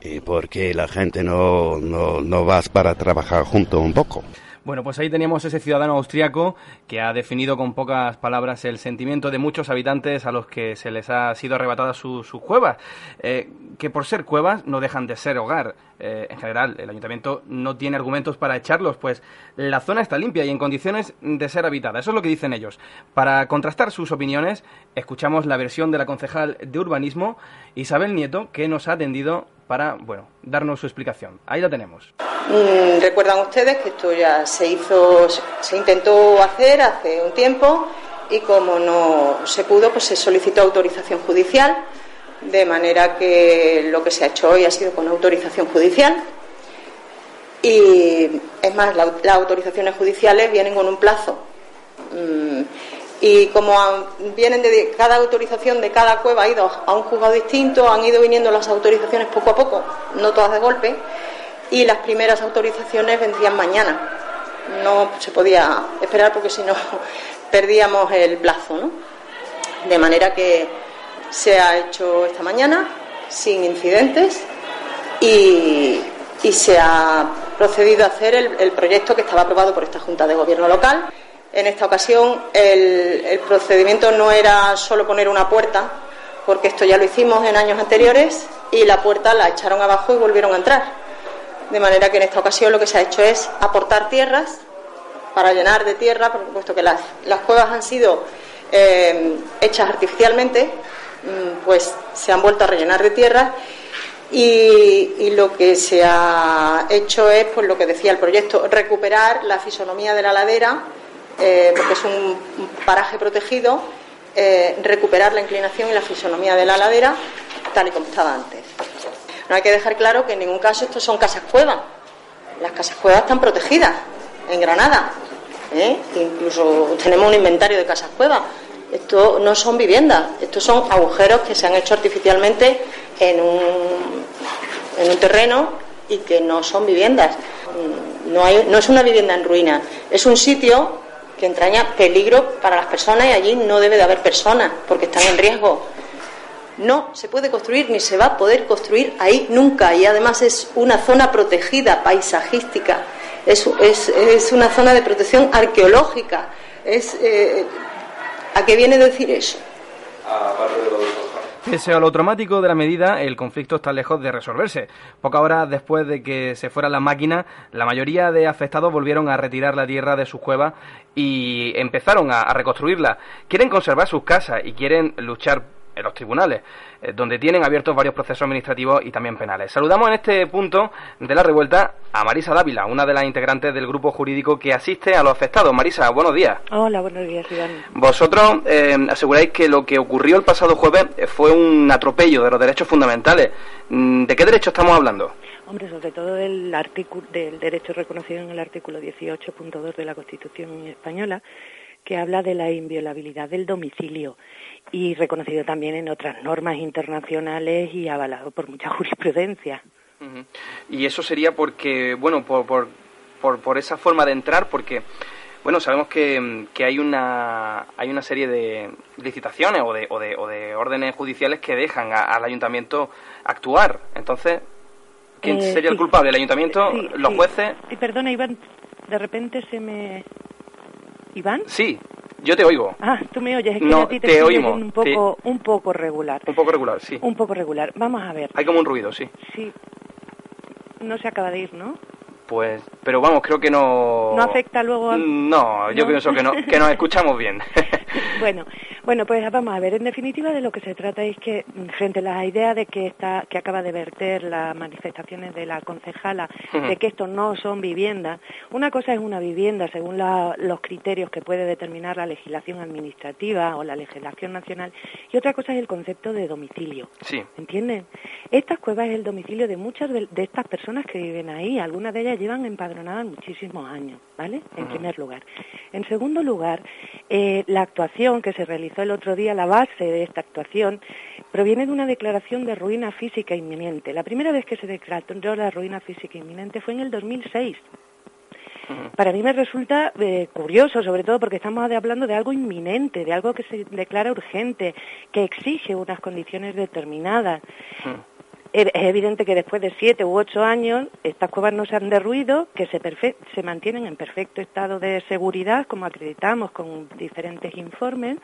y porque la gente no, no, no va para trabajar junto un poco. Bueno, pues ahí teníamos ese ciudadano austriaco que ha definido con pocas palabras el sentimiento de muchos habitantes a los que se les ha sido arrebatada su cuevas, eh, que por ser cuevas no dejan de ser hogar. Eh, en general, el ayuntamiento no tiene argumentos para echarlos, pues la zona está limpia y en condiciones de ser habitada. Eso es lo que dicen ellos. Para contrastar sus opiniones, escuchamos la versión de la concejal de urbanismo, Isabel Nieto, que nos ha atendido para, bueno, darnos su explicación. Ahí la tenemos. Mm, Recuerdan ustedes que esto ya se hizo, se intentó hacer hace un tiempo y como no se pudo, pues se solicitó autorización judicial, de manera que lo que se ha hecho hoy ha sido con autorización judicial. Y es más, la, las autorizaciones judiciales vienen con un plazo. Y como vienen de cada autorización de cada cueva ha ido a un juzgado distinto, han ido viniendo las autorizaciones poco a poco, no todas de golpe, y las primeras autorizaciones vendrían mañana. No se podía esperar porque si no perdíamos el plazo, ¿no? De manera que se ha hecho esta mañana sin incidentes y, se ha procedido a hacer el proyecto que estaba aprobado por esta Junta de Gobierno local. En esta ocasión el, procedimiento no era solo poner una puerta, porque esto ya lo hicimos en años anteriores y la puerta la echaron abajo y volvieron a entrar. De manera que en esta ocasión lo que se ha hecho es aportar tierras para llenar de tierra, puesto que las, cuevas han sido eh, hechas artificialmente, pues se han vuelto a rellenar de tierra y, y, lo que se ha hecho es, pues lo que decía el proyecto, recuperar la fisonomía de la ladera eh, porque es un paraje protegido, eh, recuperar la inclinación y la fisonomía de la ladera tal y como estaba antes. No hay que dejar claro que en ningún caso estos son casas cuevas. Las casas cuevas están protegidas en Granada. ¿eh? Incluso tenemos un inventario de casas cuevas. Esto no son viviendas, estos son agujeros que se han hecho artificialmente en un, en un terreno y que no son viviendas. No, hay, no es una vivienda en ruina, es un sitio que entraña peligro para las personas y allí no debe de haber personas porque están en riesgo. No se puede construir ni se va a poder construir ahí nunca y además es una zona protegida paisajística, es, es, es una zona de protección arqueológica. Es, eh, ¿A qué viene decir eso? Pese a lo traumático de la medida, el conflicto está lejos de resolverse. Pocas horas después de que se fueran las máquinas, la mayoría de afectados volvieron a retirar la tierra de sus cuevas y empezaron a, reconstruirla. Quieren conservar sus casas y quieren luchar en los tribunales, donde tienen abiertos varios procesos administrativos y también penales. Saludamos en este punto de la revuelta a Marisa Dávila, una de las integrantes del grupo jurídico que asiste a los afectados. Marisa, buenos días. Hola, buenos días, Iván. Vosotros eh, aseguráis que lo que ocurrió el pasado jueves eh, fue un atropello de los derechos fundamentales. Mm, ¿De qué derecho estamos hablando? Hombre, sobre todo del, artículo, del derecho reconocido en el artículo 18.2 de la Constitución española, que habla de la inviolabilidad del domicilio y reconocido también en otras normas internacionales y avalado por mucha jurisprudencia. Y eso sería porque, bueno, por, por, por, por, esa forma de entrar, porque, bueno, sabemos que, que hay, una, hay una serie de licitaciones o de, o de, o de órdenes judiciales que dejan a, al ayuntamiento actuar. Entonces, ¿quién Eh, sería el culpable? ¿El ayuntamiento? Sí, ¿Los sí. jueces? Y perdona, Iván, de repente se me... ¿Iván? Sí, yo te oigo. Ah, tú me oyes, es que No, a ti te, te oímos, un poco, un poco regular. Un poco regular, sí. Un poco regular. Vamos a ver. Hay como un ruido, sí. Sí. No se acaba de ir, ¿no? Pues, pero vamos, creo que no... No afecta luego a... No, yo ¿No? pienso que no, que nos escuchamos bien. Bueno, bueno, pues vamos a ver. En definitiva, de lo que se trata es que mm, frente a la idea de que está, que acaba de verter las manifestaciones de la concejala, de que esto no son viviendas. Una cosa es una vivienda según la- los criterios que puede determinar la legislación administrativa o la legislación nacional, y otra cosa es el concepto de domicilio. Sí. ¿Entienden? Estas cuevas es el domicilio de muchas de, de estas personas que viven ahí. Algunas de ellas llevan empadronadas muchísimos años, ¿vale? En primer lugar. En segundo lugar, eh, la actuación que se realizó el otro día, la base de esta actuación, proviene de una declaración de ruina física inminente. La primera vez que se declaró la ruina física inminente fue en el 2006. Para mí me resulta eh, curioso, sobre todo porque estamos hablando de algo inminente, de algo que se declara urgente, que exige unas condiciones determinadas. Es evidente que después de siete u ocho años estas cuevas no se han derruido, que se, se mantienen en perfecto estado de seguridad, como acreditamos con diferentes informes.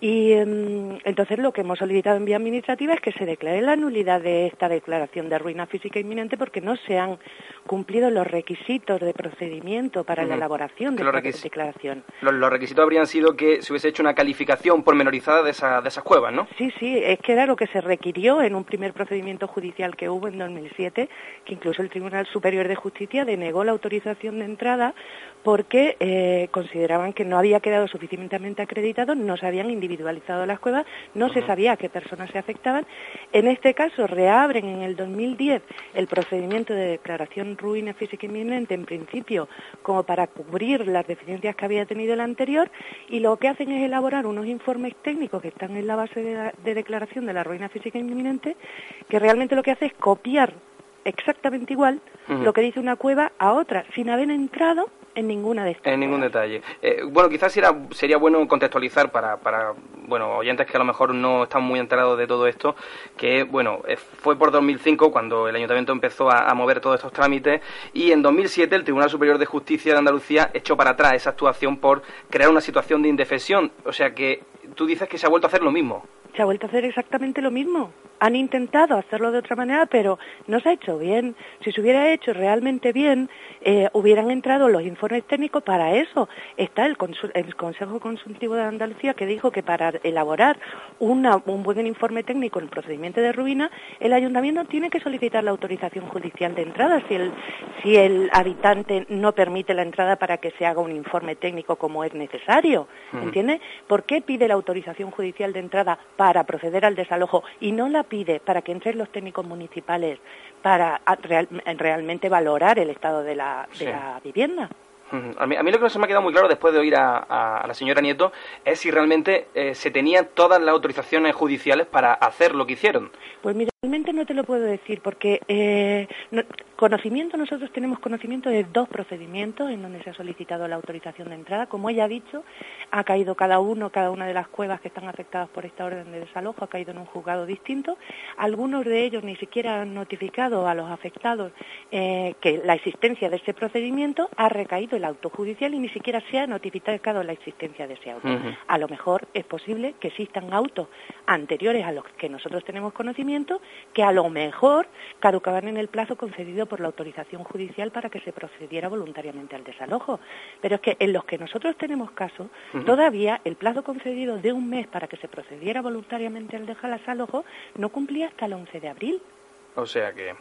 Y em, entonces lo que hemos solicitado en vía administrativa es que se declare la nulidad de esta declaración de ruina física inminente porque no se han cumplido los requisitos de procedimiento para la elaboración de esta declaración. Los, los requisitos habrían sido que se hubiese hecho una calificación pormenorizada de, esa, de esas cuevas, ¿no? Sí, sí, es que era lo que se requirió en un primer procedimiento judicial que hubo en 2007, que incluso el Tribunal Superior de Justicia denegó la autorización de entrada porque eh, consideraban que no había quedado suficientemente acreditado, no se habían individualizado las cuevas, no se sabía a qué personas se afectaban. En este caso, reabren en el 2010 el procedimiento de declaración ruina física inminente, en principio, como para cubrir las deficiencias que había tenido el anterior, y lo que hacen es elaborar unos informes técnicos que están en la base de, la- de declaración de la ruina física inminente, que realmente lo que hace es copiar exactamente igual lo que dice una cueva a otra, sin haber entrado en ninguna de estas. En ningún detalle. Eh, bueno, quizás era- sería bueno contextualizar para, para bueno, oyentes que a lo mejor no están muy enterados de todo esto, que bueno, eh, fue por 2005 cuando el ayuntamiento empezó a, a mover todos estos trámites y en 2007 el Tribunal Superior de Justicia de Andalucía echó para atrás esa actuación por crear una situación de indefensión. O sea que tú dices que se ha vuelto a hacer lo mismo. Se ha vuelto a hacer exactamente lo mismo. Han intentado hacerlo de otra manera, pero no se ha hecho bien. Si se hubiera hecho realmente bien, eh, hubieran entrado los informes técnicos para eso. Está el, el Consejo Consultivo de Andalucía que dijo que para elaborar una- un buen informe técnico en el procedimiento de ruina, el ayuntamiento tiene que solicitar la autorización judicial de entrada si el, si el habitante no permite la entrada para que se haga un informe técnico como es necesario. ¿Entiende? ¿Por qué pide la autorización judicial de entrada para proceder al desalojo y no la pide para que entren los técnicos municipales para real- realmente valorar el estado de la, de Sí. la vivienda? A mí, a mí lo que no se me ha quedado muy claro después de oír a, a- la señora Nieto es si realmente eh, se tenían todas las autorizaciones judiciales para hacer lo que hicieron. Pues mira, Realmente no te lo puedo decir porque eh, no- conocimiento, nosotros tenemos conocimiento de dos procedimientos en donde se ha solicitado la autorización de entrada. Como ella ha dicho, ha caído cada uno, cada una de las cuevas que están afectadas por esta orden de desalojo, ha caído en un juzgado distinto. Algunos de ellos ni siquiera han notificado a los afectados eh, que la existencia de ese procedimiento ha recaído el auto judicial y ni siquiera se ha notificado la existencia de ese auto. A lo mejor es posible que existan autos anteriores a los que nosotros tenemos conocimiento que a lo mejor caducaban en el plazo concedido por la autorización judicial para que se procediera voluntariamente al desalojo. Pero es que en los que nosotros tenemos caso, Ujú. todavía el plazo concedido de un mes para que se procediera voluntariamente al desalojo no cumplía hasta el 11 de abril. O sea que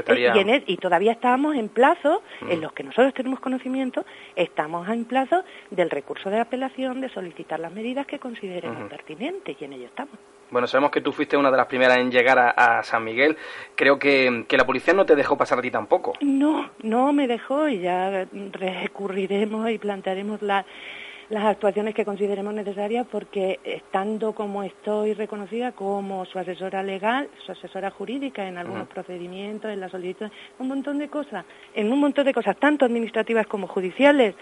estaría... Y, en el- y todavía estábamos en plazo, Mm. en los que nosotros tenemos conocimiento, estamos en plazo del recurso de apelación, de solicitar las medidas que consideremos Ujú. pertinentes, y en ello estamos. Bueno, sabemos que tú fuiste una de las primeras en llegar a, a San Miguel. Creo que, que la policía no te dejó pasar a ti tampoco. No, no me dejó y ya recurriremos y plantearemos la- las actuaciones que consideremos necesarias porque estando como estoy reconocida como su asesora legal, su asesora jurídica en algunos procedimientos, en la solicitud, un montón de cosas, en un montón de cosas, tanto administrativas como judiciales,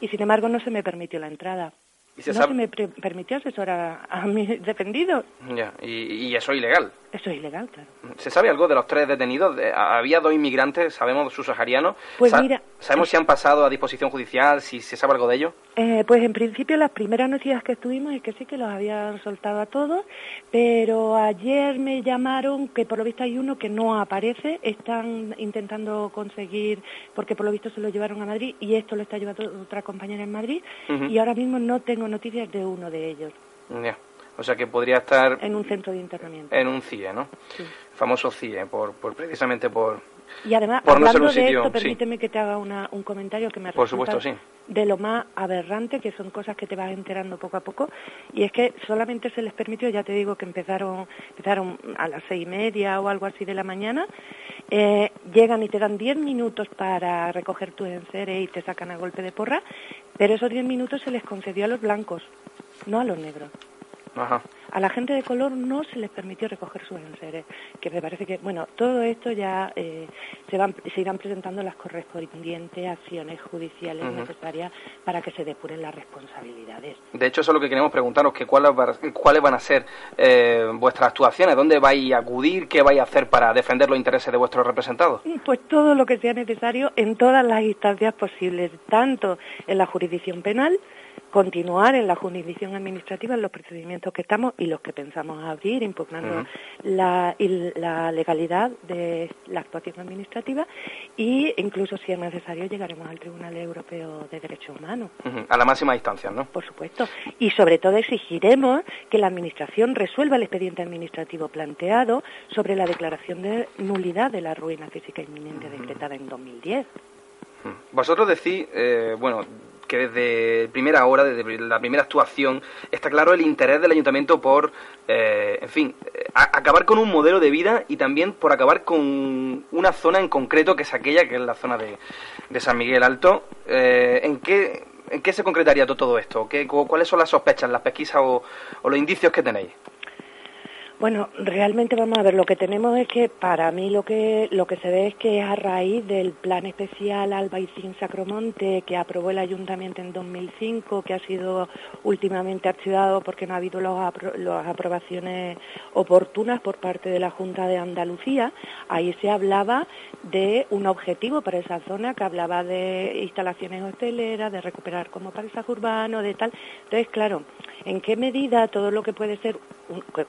y sin embargo no se me permitió la entrada. Y se no sabe- se me permitió asesorar a, a mi defendido. Ya, y, y eso es ilegal. Eso es ilegal, claro. ¿Se sabe algo de los tres detenidos? De- había dos inmigrantes, sabemos, subsaharianos. Pues Sa- mira- ¿Sabemos si han pasado a disposición judicial? Si se sabe algo de ello? Eh, pues en principio las primeras noticias que estuvimos es que sí que los habían soltado a todos, pero ayer me llamaron que por lo visto hay uno que no aparece, están intentando conseguir, porque por lo visto se lo llevaron a Madrid y esto lo está llevando otra compañera en Madrid Ujú. y ahora mismo no tengo noticias de uno de ellos Ya. O sea que podría estar en un centro de internamiento. en un CIE, ¿no? Sí. Famoso CIE, por, por precisamente por... Y además, Por no ser hablando de esto, sí. permíteme que te haga una- un comentario que me Por resulta supuesto, sí. de lo más aberrante, que son cosas que te vas enterando poco a poco, y es que solamente se les permitió, ya te digo que empezaron, empezaron a las seis y media o algo así de la mañana, eh, llegan y te dan diez minutos para recoger tus enseres y te sacan a golpe de porra, pero esos diez minutos se les concedió a los blancos, no a los negros. Ajá. A la gente de color no se les permitió recoger sus enseres, que me parece que, bueno, todo esto ya eh, se, van, se irán presentando las correspondientes acciones judiciales necesarias para que se depuren las responsabilidades. De hecho, eso es lo que queremos preguntaros, que cuáles, cuáles van a ser eh, vuestras actuaciones, dónde vais a acudir, qué vais a hacer para defender los intereses de vuestros representados. Pues todo lo que sea necesario en todas las instancias posibles, tanto en la jurisdicción penal, continuar en la jurisdicción administrativa en los procedimientos que estamos y los que pensamos abrir, impugnando la, y la legalidad de la actuación administrativa y incluso si es necesario llegaremos al Tribunal Europeo de Derechos Humanos. A la máxima distancia, ¿no? Por supuesto. Y sobre todo exigiremos que la Administración resuelva el expediente administrativo planteado sobre la declaración de nulidad de la ruina física inminente decretada en 2010. Vosotros decís, eh, bueno, que desde primera hora, desde la primera actuación, está claro el interés del ayuntamiento por, eh, en fin, eh, acabar con un modelo de vida y también por acabar con una zona en concreto, que es aquella, que es la zona de, de San Miguel Alto. Eh, ¿en, qué, ¿En qué se concretaría to- todo esto? ¿Qué, cu- ¿Cuáles son las sospechas, las pesquisas o los indicios que tenéis? Bueno, realmente vamos a ver, lo que tenemos es que para mí lo que lo que se ve es que es a raíz del plan especial Albaicín Sacromonte que aprobó el ayuntamiento en 2005, que ha sido últimamente archivado porque no ha habido las aprobaciones oportunas por parte de la Junta de Andalucía, ahí se hablaba de un objetivo para esa zona que hablaba de instalaciones hoteleras, de recuperar como paisaje urbano, de tal. Entonces, claro, ¿en qué medida todo lo que puede ser,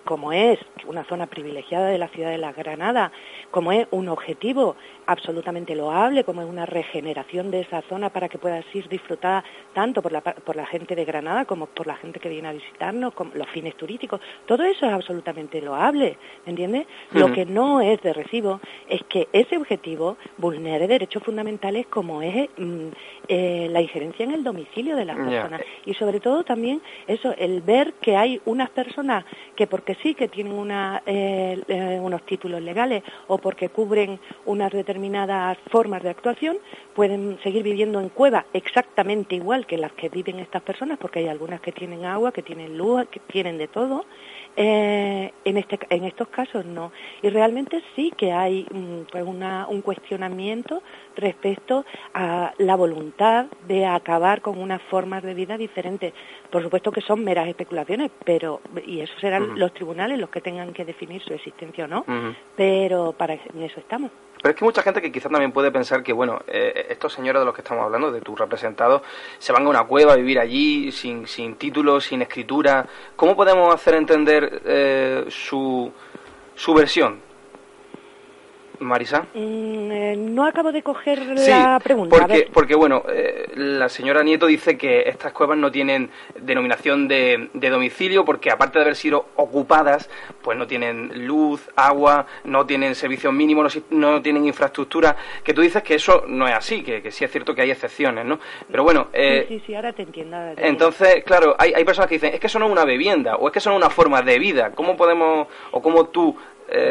como es una zona privilegiada de la ciudad de la Granada, como es un objetivo absolutamente loable, como es una regeneración de esa zona para que pueda ser disfrutada tanto por la, por la gente de Granada como por la gente que viene a visitarnos, con los fines turísticos, todo eso es absolutamente loable, ¿me entiendes? Lo que no es de recibo es que ese objetivo vulnere derechos fundamentales como es mm, eh, la injerencia en el domicilio de las personas. Y sobre todo también eso, el ver que hay unas personas que porque sí que tienen una, eh, eh, unos títulos legales o porque cubren unas determinadas formas de actuación, pueden seguir viviendo en cuevas exactamente igual que las que viven estas personas, porque hay algunas que tienen agua, que tienen luz, que tienen de todo, Eh, en, este, en estos casos no. Y realmente sí que hay mm, pues una, un cuestionamiento respecto a la voluntad de acabar con unas formas de vida diferentes. Por supuesto que son meras especulaciones, pero y eso serán los tribunales los que tengan que definir su existencia o no, pero para en eso estamos. Pero es que mucha gente que quizás también puede pensar que, bueno, eh, estos señores de los que estamos hablando, de tus representados, se van a una cueva a vivir allí sin, sin título, sin escritura. ¿Cómo podemos hacer entender eh, su, su versión? Marisa. Mm, eh, no acabo de coger la pregunta. Porque, porque bueno, eh, la señora Nieto dice que estas cuevas no tienen denominación de, domicilio porque aparte de haber sido ocupadas, pues no tienen luz, agua, no tienen servicios mínimos, no, tienen infraestructura. Que tú dices que eso no es así, que, que sí es cierto que hay excepciones, ¿no? Pero bueno. Eh, sí, sí, ahora te entiendo. entonces, claro, hay, hay personas que dicen, es que eso no es una vivienda o es que eso no es una forma de vida. ¿Cómo podemos, o cómo tú,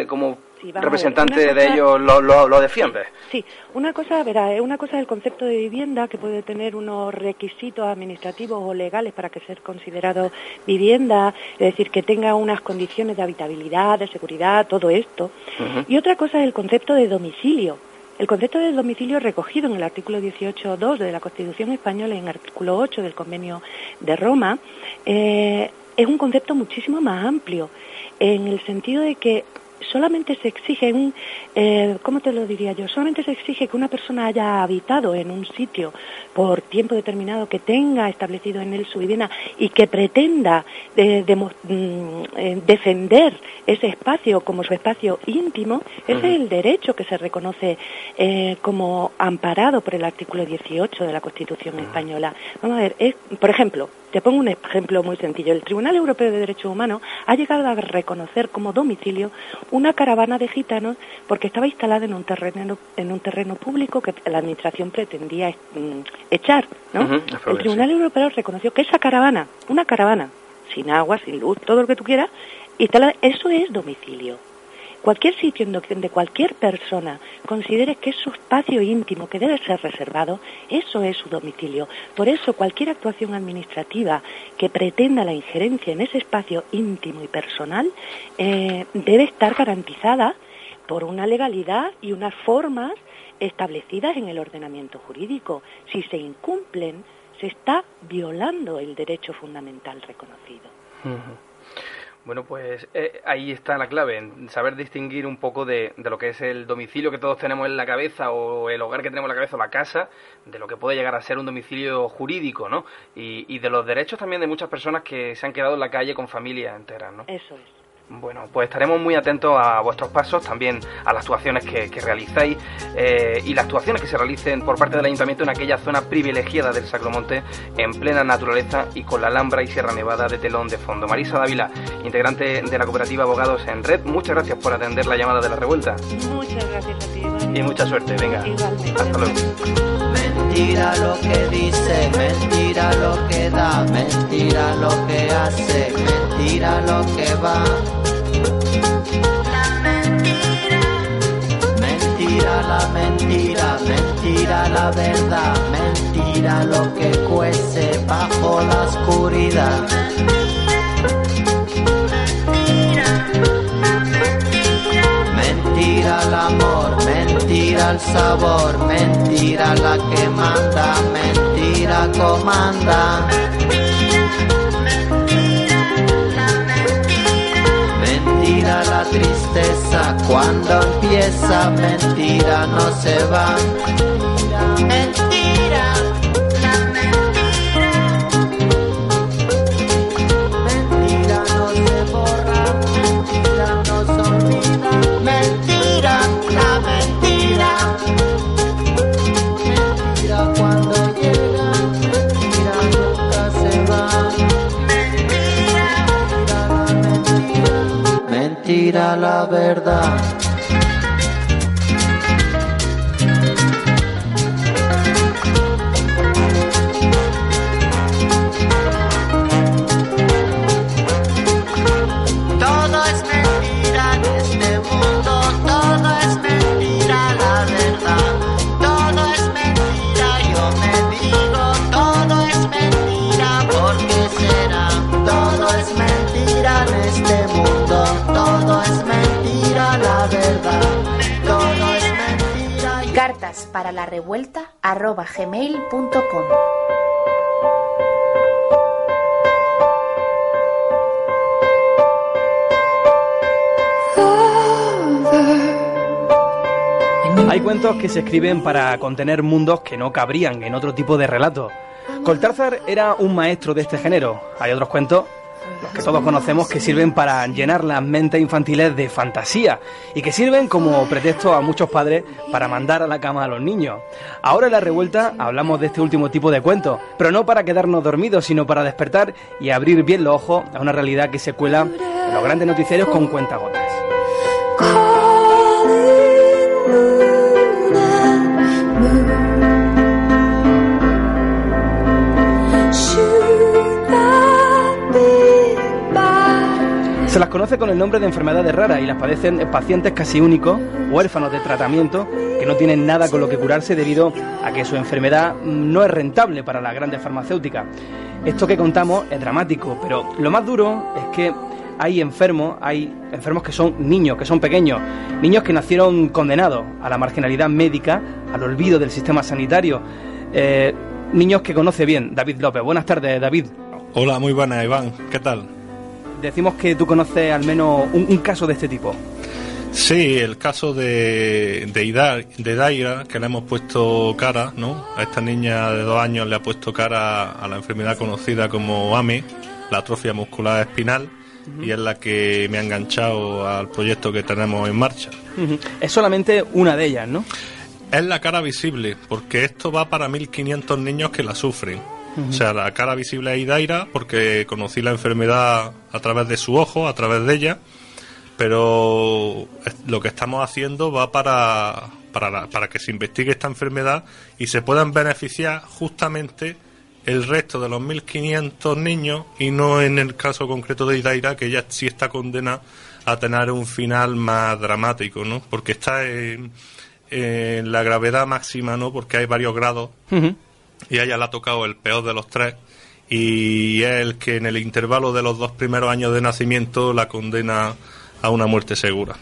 como representante de ellos lo, lo, defiende. Sí, una cosa, verá, una cosa es el concepto de vivienda que puede tener unos requisitos administrativos o legales para que sea considerado vivienda, es decir, que tenga unas condiciones de habitabilidad, de seguridad, todo esto. Y otra cosa es el concepto de domicilio. El concepto de domicilio recogido en el artículo 18.2 de la Constitución española y en el artículo 8 del Convenio de Roma eh, es un concepto muchísimo más amplio en el sentido de que solamente se exige un, eh, ¿cómo te lo diría yo? Solamente se exige que una persona haya habitado en un sitio por tiempo determinado, que tenga establecido en él su vivienda y que pretenda eh, mm, eh, defender ese espacio como su espacio íntimo, ese es el derecho que se reconoce como amparado por el artículo 18 de la Constitución española. Vamos a ver, es, por ejemplo, te pongo un ejemplo muy sencillo. El Tribunal Europeo de Derechos Humanos ha llegado a reconocer como domicilio una caravana de gitanos porque estaba instalada en un terreno, en un terreno público que la Administración pretendía mm, echar. ¿no? el Tribunal Europeo reconoció que esa caravana, una caravana, sin agua, sin luz, todo lo que tú quieras, instalada, eso es domicilio cualquier sitio en donde cualquier persona considere que es su espacio íntimo, que debe ser reservado, eso es su domicilio. Por eso cualquier actuación administrativa que pretenda la injerencia en ese espacio íntimo y personal eh, debe estar garantizada por una legalidad y unas formas establecidas en el ordenamiento jurídico. Si se incumplen, se está violando el derecho fundamental reconocido. Bueno, pues eh, ahí está la clave, en saber distinguir un poco de, lo que es el domicilio que todos tenemos en la cabeza o el hogar que tenemos en la cabeza o la casa, de lo que puede llegar a ser un domicilio jurídico, ¿no? Y, y de los derechos también de muchas personas que se han quedado en la calle con familias enteras, ¿no? Eso es. Bueno, pues estaremos muy atentos a vuestros pasos, también a las actuaciones que, realizáis eh, y las actuaciones que se realicen por parte del Ayuntamiento en aquella zona privilegiada del Sacromonte, en plena naturaleza y con la Alhambra y Sierra Nevada de telón de fondo. Marisa Dávila, integrante de la cooperativa Abogados en Red, muchas gracias por atender la llamada de la revuelta. Muchas gracias a ti. Y mucha suerte, venga. Hasta luego. Mentira lo que dice, mentira lo que da, mentira lo que hace, mentira lo que va. Mentira la mentira, mentira la verdad, mentira lo que cuece bajo la oscuridad. Mentira el amor, mentira el sabor, mentira la que manda, mentira comanda. Mentira la tristeza, cuando empieza, mentira no se va. Verdad. Hay cuentos que se escriben para contener mundos que no cabrían en otro tipo de relato. Cortázar era un maestro de este género. Hay otros cuentos, los que todos conocemos, que sirven para llenar las mentes infantiles de fantasía y que sirven como pretexto a muchos padres para mandar a la cama a los niños. Ahora en la revuelta hablamos de este último tipo de cuentos, pero no para quedarnos dormidos, sino para despertar y abrir bien los ojos a una realidad que se cuela en los grandes noticieros con cuentagotas. Se las conoce con el nombre de enfermedades raras y las padecen pacientes casi únicos, huérfanos de tratamiento, que no tienen nada con lo que curarse debido a que su enfermedad no es rentable para las grandes farmacéuticas. Esto que contamos es dramático, pero lo más duro es que hay enfermos, hay enfermos que son niños, que son pequeños, niños que nacieron condenados a la marginalidad médica, al olvido del sistema sanitario, eh, niños que conoce bien David López. Buenas tardes, David. Hola, muy buenas, Iván. ¿Qué tal? Decimos que tú conoces al menos un, un caso de este tipo. Sí, el caso de, de, Ida- de Daira, que le hemos puesto cara, ¿no? A esta niña de dos años le ha puesto cara a la enfermedad conocida como AME, la atrofia muscular espinal, y es la que me ha enganchado al proyecto que tenemos en marcha. Es solamente una de ellas, ¿no? Es la cara visible, porque esto va para 1.500 niños que la sufren. O sea, la cara visible es Idaira, porque conocí la enfermedad a través de su ojo, a través de ella, pero lo que estamos haciendo va para, para, la- para que se investigue esta enfermedad y se puedan beneficiar justamente el resto de los 1.500 niños y no en el caso concreto de Idaira, que ella sí está condenada a tener un final más dramático, ¿no? Porque está en, en la gravedad máxima, ¿no? Porque hay varios grados. Y a ella le ha tocado el peor de los tres y es el que en el intervalo de los dos primeros años de nacimiento la condena a una muerte segura.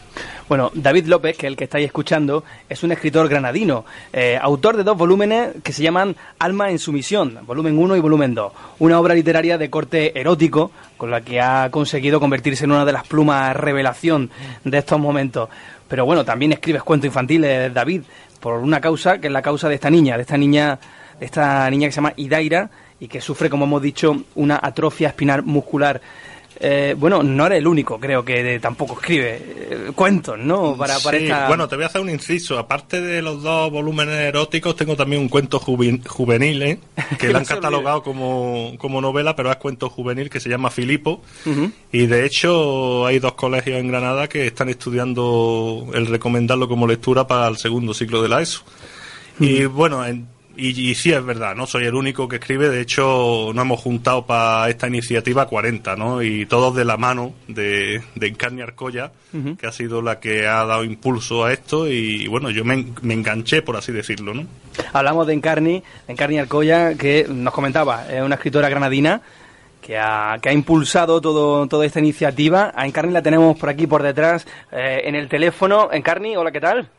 Bueno, David López, que es el que estáis escuchando, es un escritor granadino, eh, autor de dos volúmenes que se llaman Alma en sumisión, volumen 1 y volumen 2, una obra literaria de corte erótico con la que ha conseguido convertirse en una de las plumas revelación de estos momentos. Pero bueno, también escribes cuentos infantiles, David, por una causa que es la causa de esta niña, de esta niña, esta niña que se llama Idaira y que sufre, como hemos dicho, una atrofia espinal muscular. Eh, bueno, no eres el único, creo que de- tampoco escribe eh, cuentos, ¿no? Para, para Sí, esta... bueno, te voy a hacer un inciso. Aparte de los dos volúmenes eróticos, tengo también un cuento juven- juvenil, ¿eh? que lo han catalogado como, como novela, pero es cuento juvenil que se llama Filipo. Y de hecho hay dos colegios en Granada que están estudiando el recomendarlo como lectura para el segundo ciclo de la ESO. Y bueno, en- y, y sí es verdad, no soy el único que escribe, de hecho nos hemos juntado para esta iniciativa 40, ¿no? Y todos de la mano de, de Encarni Arcoya, que ha sido la que ha dado impulso a esto y bueno, yo me, me enganché, por así decirlo, ¿no? Hablamos de Encarni, Encarni Alcoya, que nos comentaba, es una escritora granadina que ha, que ha impulsado todo, toda esta iniciativa. A Encarni la tenemos por aquí, por detrás, eh, en el teléfono. Encarni, hola, ¿qué tal?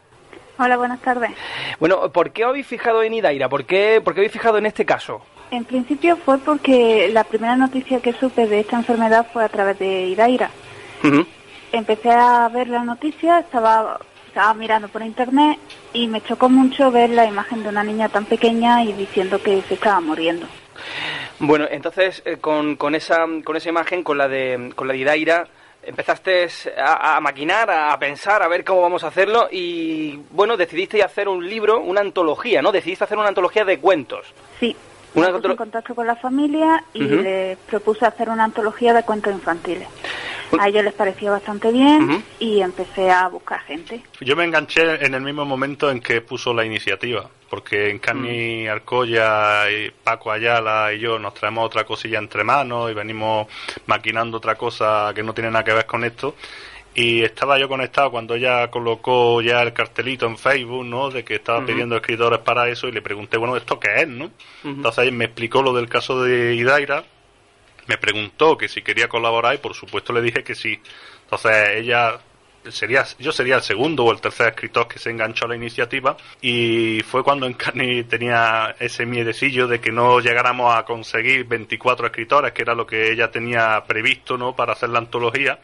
Hola, buenas tardes. Bueno, ¿por qué habéis fijado en Idaira? ¿Por qué, por qué habéis fijado en este caso? En principio fue porque la primera noticia que supe de esta enfermedad fue a través de Idaira. Empecé a ver la noticia, estaba, estaba mirando por internet y me chocó mucho ver la imagen de una niña tan pequeña y diciendo que se estaba muriendo. Bueno, entonces eh, con, con esa con esa imagen, con la de con la de Idaira, empezaste a, a maquinar, a, pensar, a ver cómo vamos a hacerlo y bueno, decidiste hacer un libro, una antología, ¿no? Decidiste hacer una antología de cuentos. Sí, Una me puse antolo- en contacto con la familia y Ujú. les propuse hacer una antología de cuentos infantiles. A ellos les pareció bastante bien y empecé a buscar gente. Yo me enganché en el mismo momento en que puso la iniciativa, porque en Cani Arcoya y Paco Ayala y yo nos traemos otra cosilla entre manos y venimos maquinando otra cosa que no tiene nada que ver con esto. Y estaba yo conectado cuando ella colocó ya el cartelito en Facebook, ¿no? De que estaba pidiendo escritores para eso y le pregunté, bueno, ¿esto qué es, no? Entonces ella me explicó lo del caso de Idaira me preguntó que si quería colaborar y por supuesto le dije que sí. Entonces ella sería yo sería el segundo o el tercer escritor que se enganchó a la iniciativa y fue cuando Encarni tenía ese miedecillo de que no llegáramos a conseguir 24 escritores que era lo que ella tenía previsto no para hacer la antología.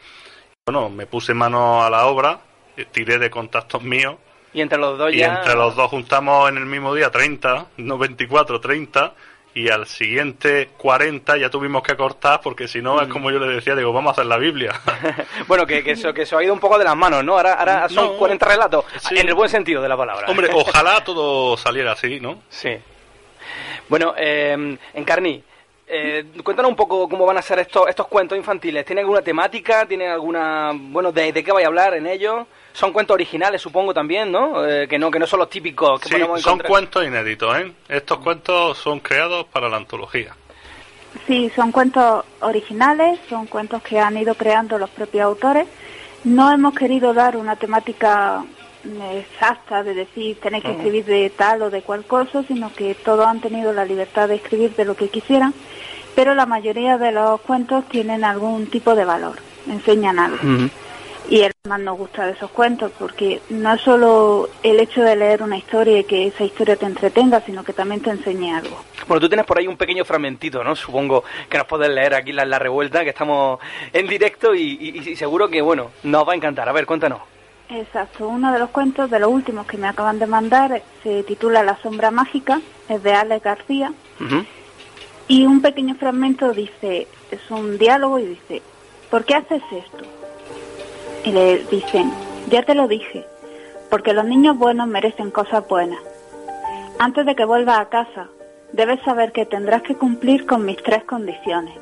Bueno me puse mano a la obra eh, tiré de contactos míos Y entre los dos y entre los dos juntamos en el mismo día 30 no 24 30 y al siguiente 40 ya tuvimos que cortar porque si no es como yo le decía digo vamos a hacer la Biblia Bueno, que, que, eso, que eso ha ido un poco de las manos, ¿no? Ahora, ahora son No. 40 relatos, en el buen sentido de la palabra. hombre ojalá todo saliera así no Sí. Bueno, eh, Encarni, eh, cuéntanos un poco cómo van a ser estos, estos cuentos infantiles. ¿Tienen alguna temática? ¿Tienen alguna... Bueno, de, de qué vais a hablar en ellos? Son cuentos originales, supongo, también, ¿no? Eh, que no que no son los típicos que Sí, podemos son cuentos inéditos, ¿eh? Estos cuentos son creados para la antología. Sí, son cuentos originales, son cuentos que han ido creando los propios autores. No hemos querido dar una temática exacta de decir tenéis que escribir de tal o de cual cosa, sino que todos han tenido la libertad de escribir de lo que quisieran, pero la mayoría de los cuentos tienen algún tipo de valor, enseñan algo. Y que más nos gusta de esos cuentos, porque no es solo el hecho de leer una historia y que esa historia te entretenga, sino que también te enseñe algo. Bueno, tú tienes por ahí un pequeño fragmentito, ¿no? Supongo que nos puedes leer aquí en la revuelta, que estamos en directo y, y- y seguro que, bueno, nos va a encantar. A ver, cuéntanos. Exacto, uno de los cuentos, de los últimos que me acaban de mandar, se titula La sombra mágica, es de Alex García, y un pequeño fragmento dice, es un diálogo y dice, ¿por qué haces esto? Y le dicen, ya te lo dije, porque los niños buenos merecen cosas buenas. Antes de que vuelvas a casa, debes saber que tendrás que cumplir con mis tres condiciones.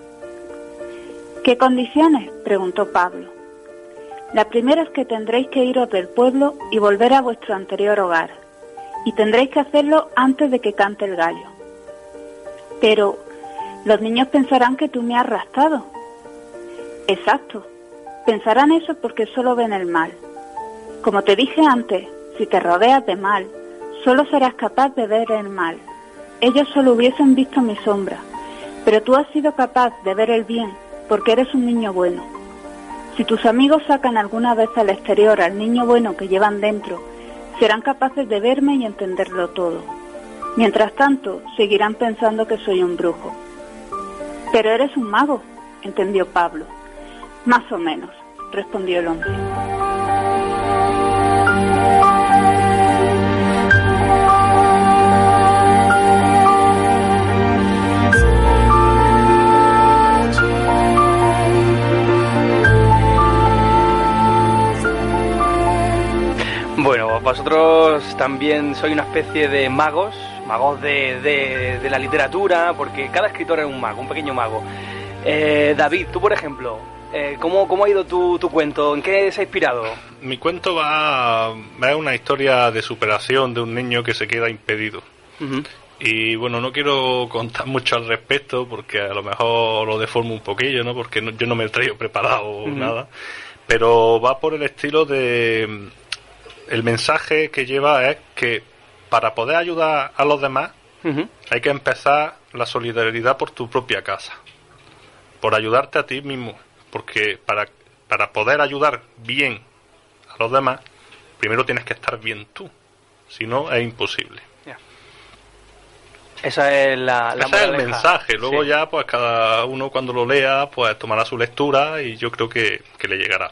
¿Qué condiciones? preguntó Pablo. La primera es que tendréis que iros del pueblo y volver a vuestro anterior hogar, y tendréis que hacerlo antes de que cante el gallo. Pero los niños pensarán que tú me has raptado. Exacto, pensarán eso porque solo ven el mal. Como te dije antes, si te rodeas de mal, solo serás capaz de ver el mal. Ellos solo hubiesen visto mi sombra, pero tú has sido capaz de ver el bien porque eres un niño bueno. Si tus amigos sacan alguna vez al exterior al niño bueno que llevan dentro, serán capaces de verme y entenderlo todo. Mientras tanto, seguirán pensando que soy un brujo. Pero eres un mago, entendió Pablo. Más o menos, respondió el hombre. Vosotros también sois una especie de magos, magos de, de- de la literatura, porque cada escritor es un mago, un pequeño mago. Eh, David, tú por ejemplo, eh, ¿cómo, ¿cómo ha ido tu, tu cuento? ¿En qué se ha inspirado? Mi cuento va, va a una historia de superación de un niño que se queda impedido. Y bueno, no quiero contar mucho al respecto porque a lo mejor lo deformo un poquillo, ¿no? Porque no- yo no me he traído preparado Ujú. nada. Pero va por el estilo de... El mensaje que lleva es que para poder ayudar a los demás hay que empezar la solidaridad por tu propia casa. Por ayudarte a ti mismo. Porque para, para poder ayudar bien a los demás, primero tienes que estar bien tú. Si no, es imposible. Esa es la, la Ese es el mensaje. Luego Sí. ya, pues cada uno cuando lo lea, pues tomará su lectura y yo creo que, que le llegará.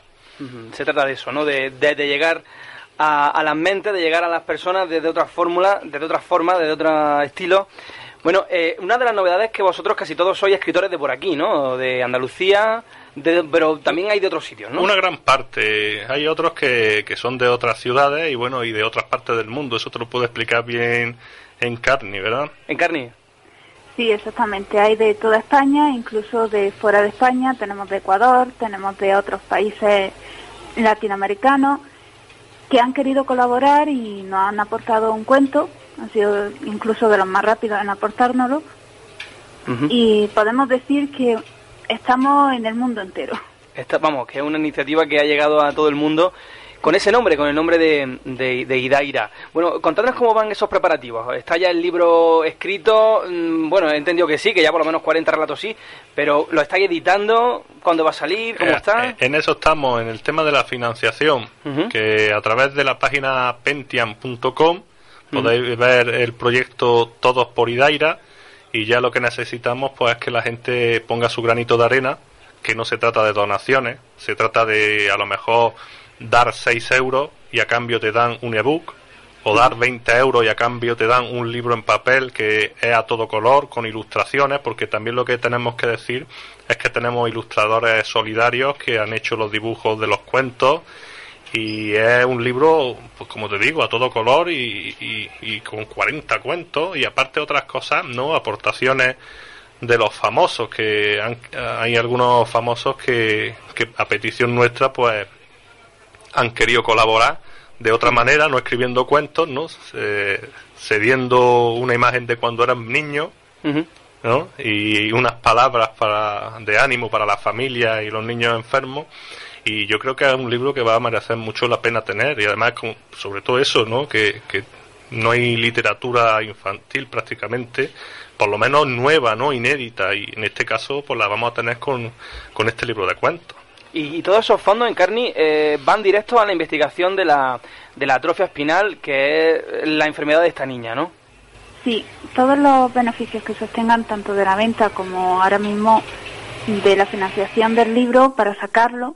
Se trata de eso, ¿no? De, de- de llegar a, a las mentes, de llegar a las personas desde otra fórmula, desde otra forma, desde otro estilo. Bueno, eh, una de las novedades es que vosotros casi todos sois escritores de por aquí, ¿no? De Andalucía, de- pero también hay de otros sitios, ¿no? Una gran parte. Hay otros que, que son de otras ciudades y bueno, y de otras partes del mundo. Eso te lo puedo explicar bien en Carni, ¿verdad? En Carni. Sí, exactamente. Hay de toda España, incluso de fuera de España. Tenemos de Ecuador, tenemos de otros países latinoamericanos que han querido colaborar y nos han aportado un cuento. Han sido incluso de los más rápidos en aportárnoslo. Y podemos decir que estamos en el mundo entero. Esta, vamos, que es una iniciativa que ha llegado a todo el mundo, con ese nombre, con el nombre de, de, de Idaira. Bueno, contadnos cómo van esos preparativos. ¿Está ya el libro escrito? Mm, Bueno, he entendido que sí, que ya por lo menos 40 relatos sí, pero ¿lo estáis editando? ¿Cuándo va a salir? ¿Cómo Eh, está? eh, En eso estamos, en el tema de la financiación, que a través de la página pentiam.com podéis ver el proyecto Todos por Idaira y ya lo que necesitamos pues es que la gente ponga su granito de arena, que no se trata de donaciones, se trata de a lo mejor dar 6 euros y a cambio te dan un ebook o dar 20 euros y a cambio te dan un libro en papel que es a todo color, con ilustraciones, porque también lo que tenemos que decir es que tenemos ilustradores solidarios que han hecho los dibujos de los cuentos y es un libro, pues como te digo, a todo color y, y- y con 40 cuentos y aparte otras cosas, ¿no? Aportaciones de los famosos, que han- hay algunos famosos que, que a petición nuestra pues han querido colaborar de otra manera, no escribiendo cuentos, ¿no? Se- cediendo una imagen de cuando eran niños. ¿no? Y unas palabras para, de ánimo para la familia y los niños enfermos. Y yo creo que es un libro que va a merecer mucho la pena tener. Y además, como- sobre todo eso, ¿no? Que, que no hay literatura infantil prácticamente, por lo menos nueva, ¿no? Inédita. Y en este caso, pues la vamos a tener con, con este libro de cuentos. Y, y todos esos fondos, Encarni, eh, van directos a la investigación de la, de la atrofia espinal, que es la enfermedad de esta niña, ¿no? Sí, todos los beneficios que se obtengan tanto de la venta como ahora mismo de la financiación del libro para sacarlo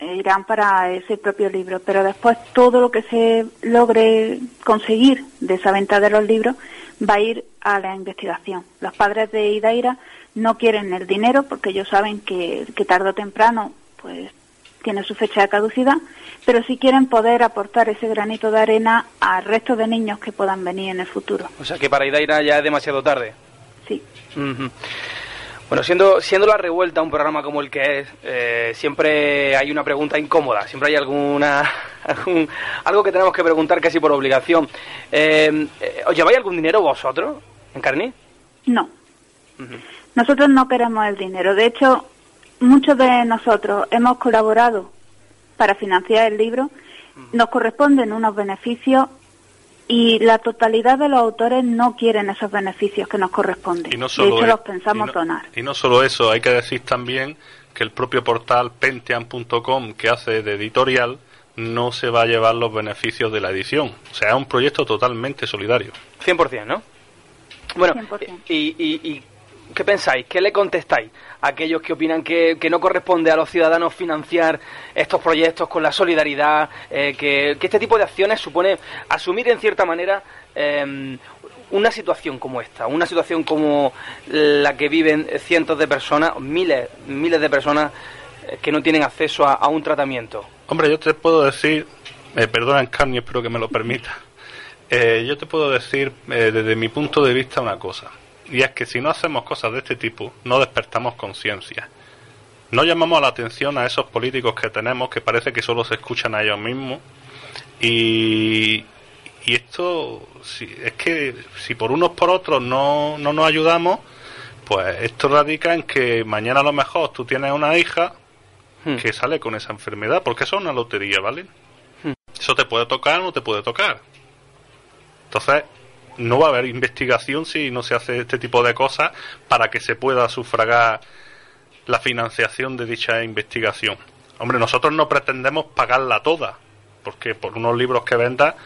eh, irán para ese propio libro, pero después todo lo que se logre conseguir de esa venta de los libros va a ir a la investigación. Los padres de Idaira no quieren el dinero porque ellos saben que, que tarde o temprano pues tiene su fecha de caducidad, pero sí quieren poder aportar ese granito de arena al resto de niños que puedan venir en el futuro. O sea que para Idaira ya es demasiado tarde. Sí. Bueno, siendo, siendo la revuelta un programa como el que es, eh, siempre hay una pregunta incómoda, siempre hay alguna algún- algo que tenemos que preguntar casi por obligación. Eh, eh, ¿Os lleváis algún dinero vosotros, Encarni? No. Nosotros no queremos el dinero. De hecho, muchos de nosotros hemos colaborado para financiar el libro. Nos corresponden unos beneficios y la totalidad de los autores no quieren esos beneficios que nos corresponden. Y no de solo hecho, es- los pensamos y no- donar. Y no solo eso, hay que decir también que el propio portal pentian.com que hace de editorial no se va a llevar los beneficios de la edición. O sea, es un proyecto totalmente solidario. 100%, ¿no? Bueno, y, y- y qué pensáis? ¿Qué le contestáis aquellos que opinan que, que no corresponde a los ciudadanos financiar estos proyectos con la solidaridad, eh, que, que este tipo de acciones supone asumir en cierta manera eh, una situación como esta, una situación como la que viven cientos de personas, miles, miles de personas eh, que no tienen acceso a, a un tratamiento? Hombre, yo te puedo decir, eh, perdona Encarni, espero que me lo permita. Eh, yo te puedo decir eh, desde mi punto de vista una cosa, y es que si no hacemos cosas de este tipo, no despertamos conciencia. No llamamos la atención a esos políticos que tenemos que parece que solo se escuchan a ellos mismos y, y esto si, es que si por unos por otros no, no nos ayudamos, pues esto radica en que mañana a lo mejor tú tienes una hija que sale con esa enfermedad, porque eso es una lotería, ¿vale? Eso te puede tocar o no te puede tocar. Entonces, no va a haber investigación si no se hace este tipo de cosas para que se pueda sufragar la financiación de dicha investigación. Hombre, nosotros no pretendemos pagarla toda, porque por unos libros que venda,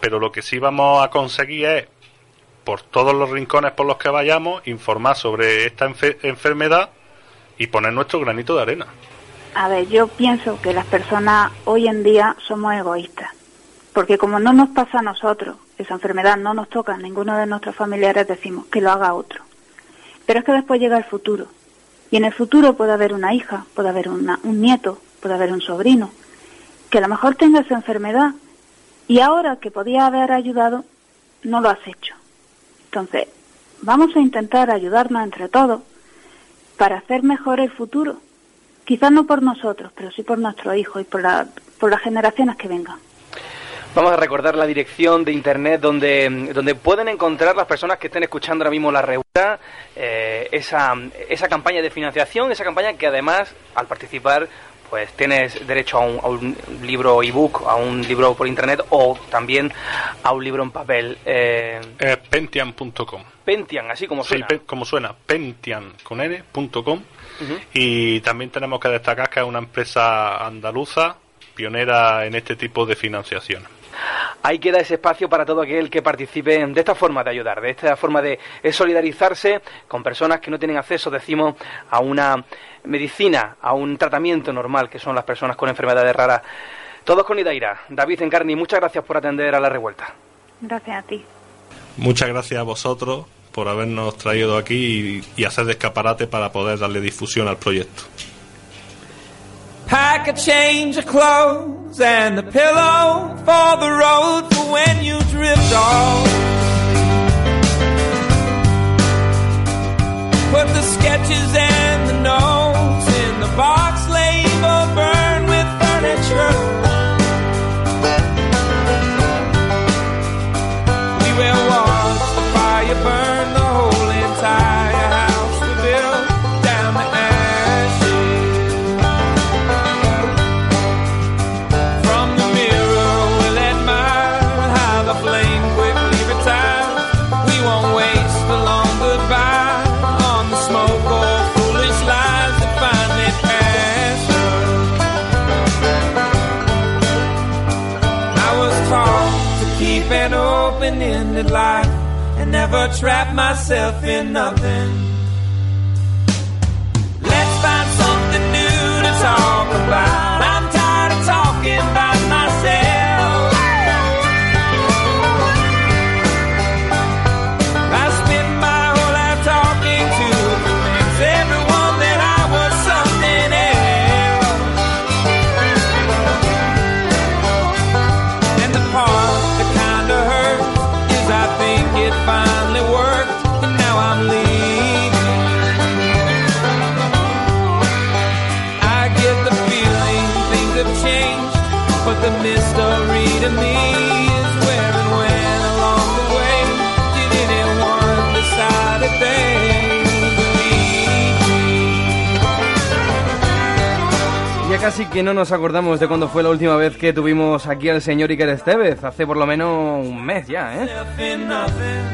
pero lo que sí vamos a conseguir es, por todos los rincones por los que vayamos, informar sobre esta enfe- enfermedad y poner nuestro granito de arena. A ver, yo pienso que las personas hoy en día somos egoístas, porque como no nos pasa a nosotros, esa enfermedad no nos toca a ninguno de nuestros familiares, decimos que lo haga otro. Pero es que después llega el futuro, y en el futuro puede haber una hija, puede haber un nieto, puede haber un sobrino, que a lo mejor tenga esa enfermedad, y ahora que podía haber ayudado, no lo has hecho. Entonces, vamos a intentar ayudarnos entre todos para hacer mejor el futuro. Quizás no por nosotros, pero sí por nuestros hijos y por, la- por las generaciones que vengan. Vamos a recordar la dirección de internet donde, donde pueden encontrar las personas que estén escuchando ahora mismo la reunión, esa, esa campaña de financiación, esa campaña que además, al participar, pues tienes derecho a un, a un libro ebook, a un libro por internet o también a un libro en papel. Eh, Es pentian.com. Pentian, así como Sí, suena. pe- como suena, pentian con n.com. Y también tenemos que destacar que es una empresa andaluza pionera en este tipo de financiación. Ahí queda ese espacio para todo aquel que participe de esta forma de ayudar, de esta forma de solidarizarse con personas que no tienen acceso, decimos, a una medicina, a un tratamiento normal, que son las personas con enfermedades raras. Todos con Idaira. David Encarni, muchas gracias por atender a la revuelta. Gracias a ti. Muchas gracias a vosotros por habernos traído aquí y, y hacer de escaparate para poder darle difusión al proyecto. Pack a change of clothes and a pillow for the road for when you drift off. Put the sketches and the notes in the box never trap myself in nothing. Casi que no nos acordamos de cuándo fue la última vez que tuvimos aquí al señor Iker Estevez, hace por lo menos un mes ya, ¿eh?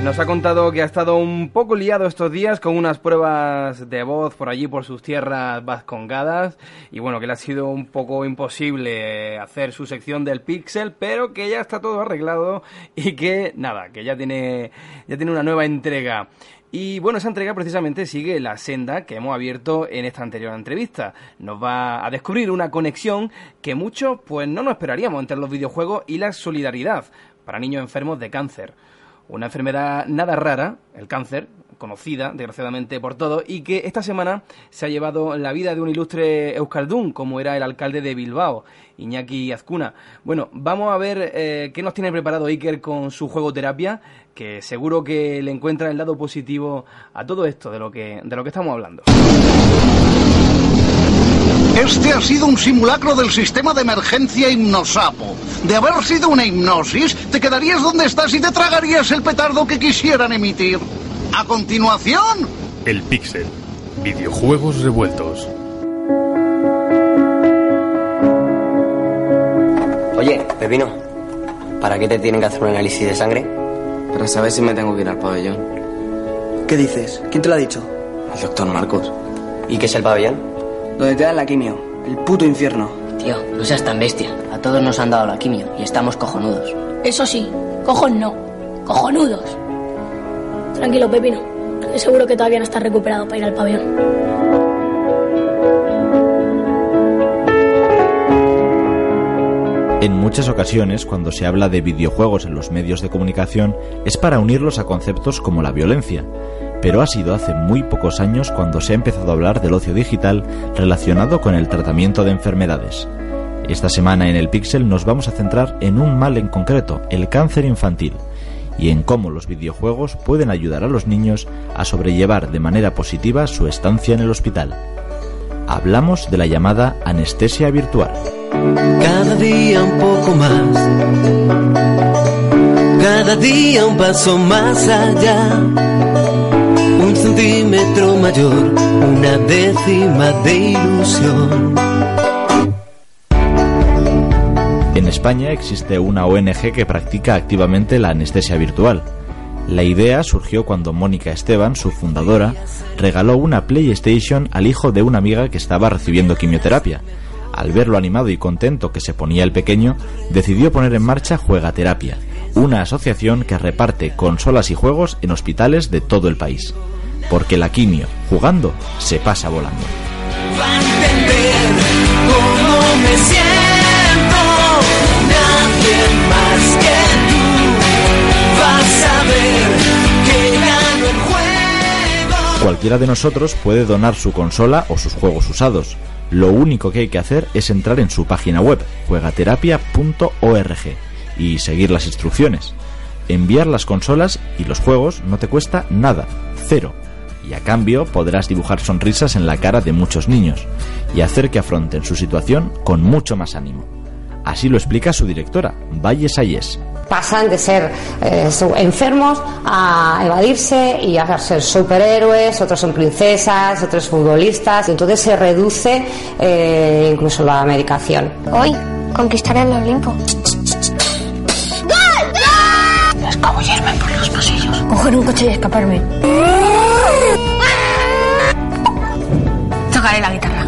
Nos ha contado que ha estado un poco liado estos días con unas pruebas de voz por allí, por sus tierras vascongadas, y bueno, que le ha sido un poco imposible hacer su sección del Pixel, pero que ya está todo arreglado y que nada, que ya tiene, ya tiene una nueva entrega. Y bueno, esa entrega precisamente sigue la senda que hemos abierto en esta anterior entrevista. Nos va a descubrir una conexión que muchos pues no nos esperaríamos entre los videojuegos y la solidaridad para niños enfermos de cáncer. Una enfermedad nada rara, el cáncer, conocida desgraciadamente por todos, y que esta semana se ha llevado la vida de un ilustre euskaldún, como era el alcalde de Bilbao, Iñaki Azcuna. Bueno, vamos a ver eh, qué nos tiene preparado Iker con su juego terapia, que seguro que le encuentra el lado positivo a todo esto de lo que, de lo que estamos hablando. Este ha sido un simulacro del sistema de emergencia hipnosapo. De haber sido una hipnosis, te quedarías donde estás y te tragarías el petardo que quisieran emitir. A continuación, El Pixel. Videojuegos revueltos. Oye, Pepino, ¿para qué te tienen que hacer un análisis de sangre? Para saber si me tengo que ir al pabellón. ¿Qué dices? ¿Quién te lo ha dicho? El doctor Marcos. ¿Y qué es el pabellón? Donde te dan la quimio. El puto infierno. Tío, no seas tan bestia. A todos nos han dado la quimio y estamos cojonudos. Eso sí, cojos no, cojonudos. Tranquilo, Pepino, que seguro que todavía no estás recuperado para ir al pabellón. En muchas ocasiones, cuando se habla de videojuegos en los medios de comunicación, es para unirlos a conceptos como la violencia, pero ha sido hace muy pocos años cuando se ha empezado a hablar del ocio digital relacionado con el tratamiento de enfermedades. Esta semana en el Pixel nos vamos a centrar en un mal en concreto, el cáncer infantil, y en cómo los videojuegos pueden ayudar a los niños a sobrellevar de manera positiva su estancia en el hospital. Hablamos de la llamada anestesia virtual. Cada día un poco más. Cada día un paso más allá. Un centímetro mayor, una décima de ilusión. España existe una ONG que practica activamente la anestesia virtual. La idea surgió cuando Mónica Esteban, su fundadora, regaló una PlayStation al hijo de una amiga que estaba recibiendo quimioterapia. Al ver lo animado y contento que se ponía el pequeño, decidió poner en marcha Juegaterapia, una asociación que reparte consolas y juegos en hospitales de todo el país. Porque la quimio, jugando, se pasa volando. Nadie más que tú a que gano el juego. Cualquiera de nosotros puede donar su consola o sus juegos usados. Lo único que hay que hacer es entrar en su página web, juegaterapia.org, y seguir las instrucciones. Enviar las consolas y los juegos no te cuesta nada, cero. Y a cambio podrás dibujar sonrisas en la cara de muchos niños y hacer que afronten su situación con mucho más ánimo. Así lo explica su directora, Valle Sayes. pasan de ser eh, enfermos a evadirse y a ser superhéroes, otros son princesas, otros futbolistas, entonces se reduce eh, incluso la medicación. Hoy conquistaré el Olimpo. Escabullirme por los pasillos. Coger un coche y escaparme. Tocaré la guitarra.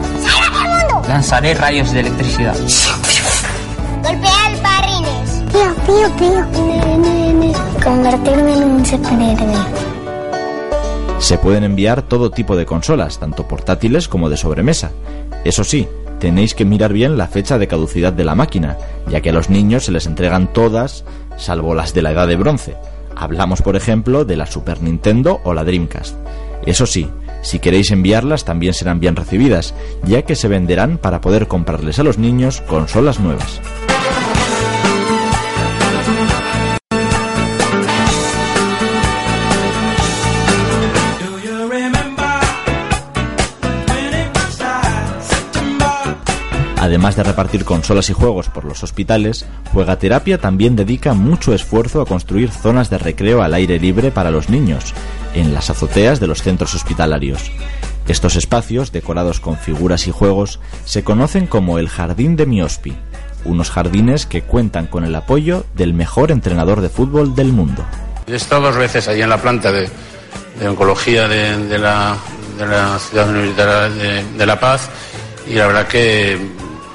Lanzaré rayos de electricidad. Golpear barrines. Pío, pío, pío. Convertirme en un superhéroe. Se pueden enviar todo tipo de consolas, tanto portátiles como de sobremesa. Eso sí, tenéis que mirar bien la fecha de caducidad de la máquina, ya que a los niños se les entregan todas, salvo las de la edad de bronce. Hablamos, por ejemplo, de la Super Nintendo o la Dreamcast. Eso sí, si queréis enviarlas también serán bien recibidas, ya que se venderán para poder comprarles a los niños consolas nuevas. Además de repartir consolas y juegos por los hospitales, Juegaterapia también dedica mucho esfuerzo a construir zonas de recreo al aire libre para los niños, en las azoteas de los centros hospitalarios. Estos espacios, decorados con figuras y juegos, se conocen como el Jardín de Miospi, unos jardines que cuentan con el apoyo del mejor entrenador de fútbol del mundo. He estado dos veces allí en la planta de, de oncología de, de la, de la ciudad universitaria de, La Paz y la verdad que,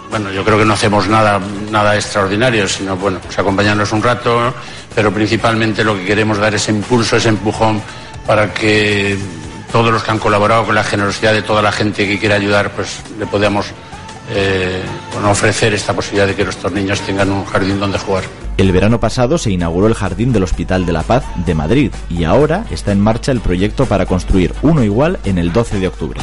bueno, yo creo que no hacemos nada, nada extraordinario, sino, bueno, pues acompañarnos un rato, pero principalmente lo que queremos dar ese impulso, ese empujón para que todos los que han colaborado con la generosidad de toda la gente que quiere ayudar, pues le podamos eh, ofrecer esta posibilidad de que nuestros niños tengan un jardín donde jugar. El verano pasado se inauguró el Jardín del Hospital de la Paz de Madrid y ahora está en marcha el proyecto para construir uno igual en el 12 de octubre.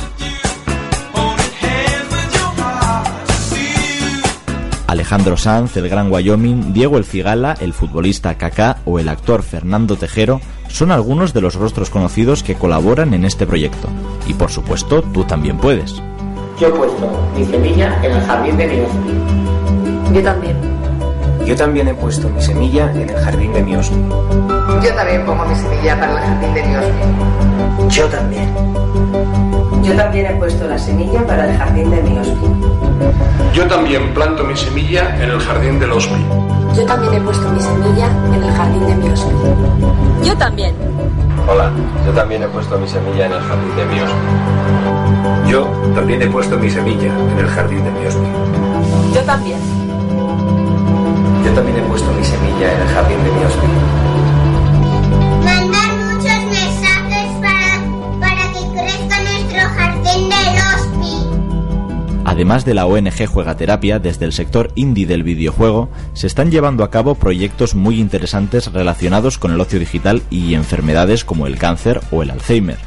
Alejandro Sanz, el Gran Wyoming, Diego El Cigala, el futbolista Kaká o el actor Fernando Tejero son algunos de los rostros conocidos que colaboran en este proyecto. Y por supuesto, tú también puedes. Yo he puesto mi semilla en el jardín de mi. Yo también. Yo también he puesto mi semilla en el jardín de mi hospi. Yo también pongo mi semilla para el jardín de mi hospi. Yo también. Yo también he puesto la semilla para el jardín de mi hospi. Yo también planto mi semilla en el jardín del hospi. Yo también he puesto mi semilla en el jardín de mi hospi. Yo también. Hola, yo también he puesto mi semilla en el jardín de mi hospi. Yo también he puesto mi semilla en el jardín de mi hospi. Yo también. Yo también he puesto mi semilla en el jardín de mi hospi. Además de la ONG Juegaterapia, desde el sector indie del videojuego se están llevando a cabo proyectos muy interesantes relacionados con el ocio digital y enfermedades como el cáncer o el Alzheimer.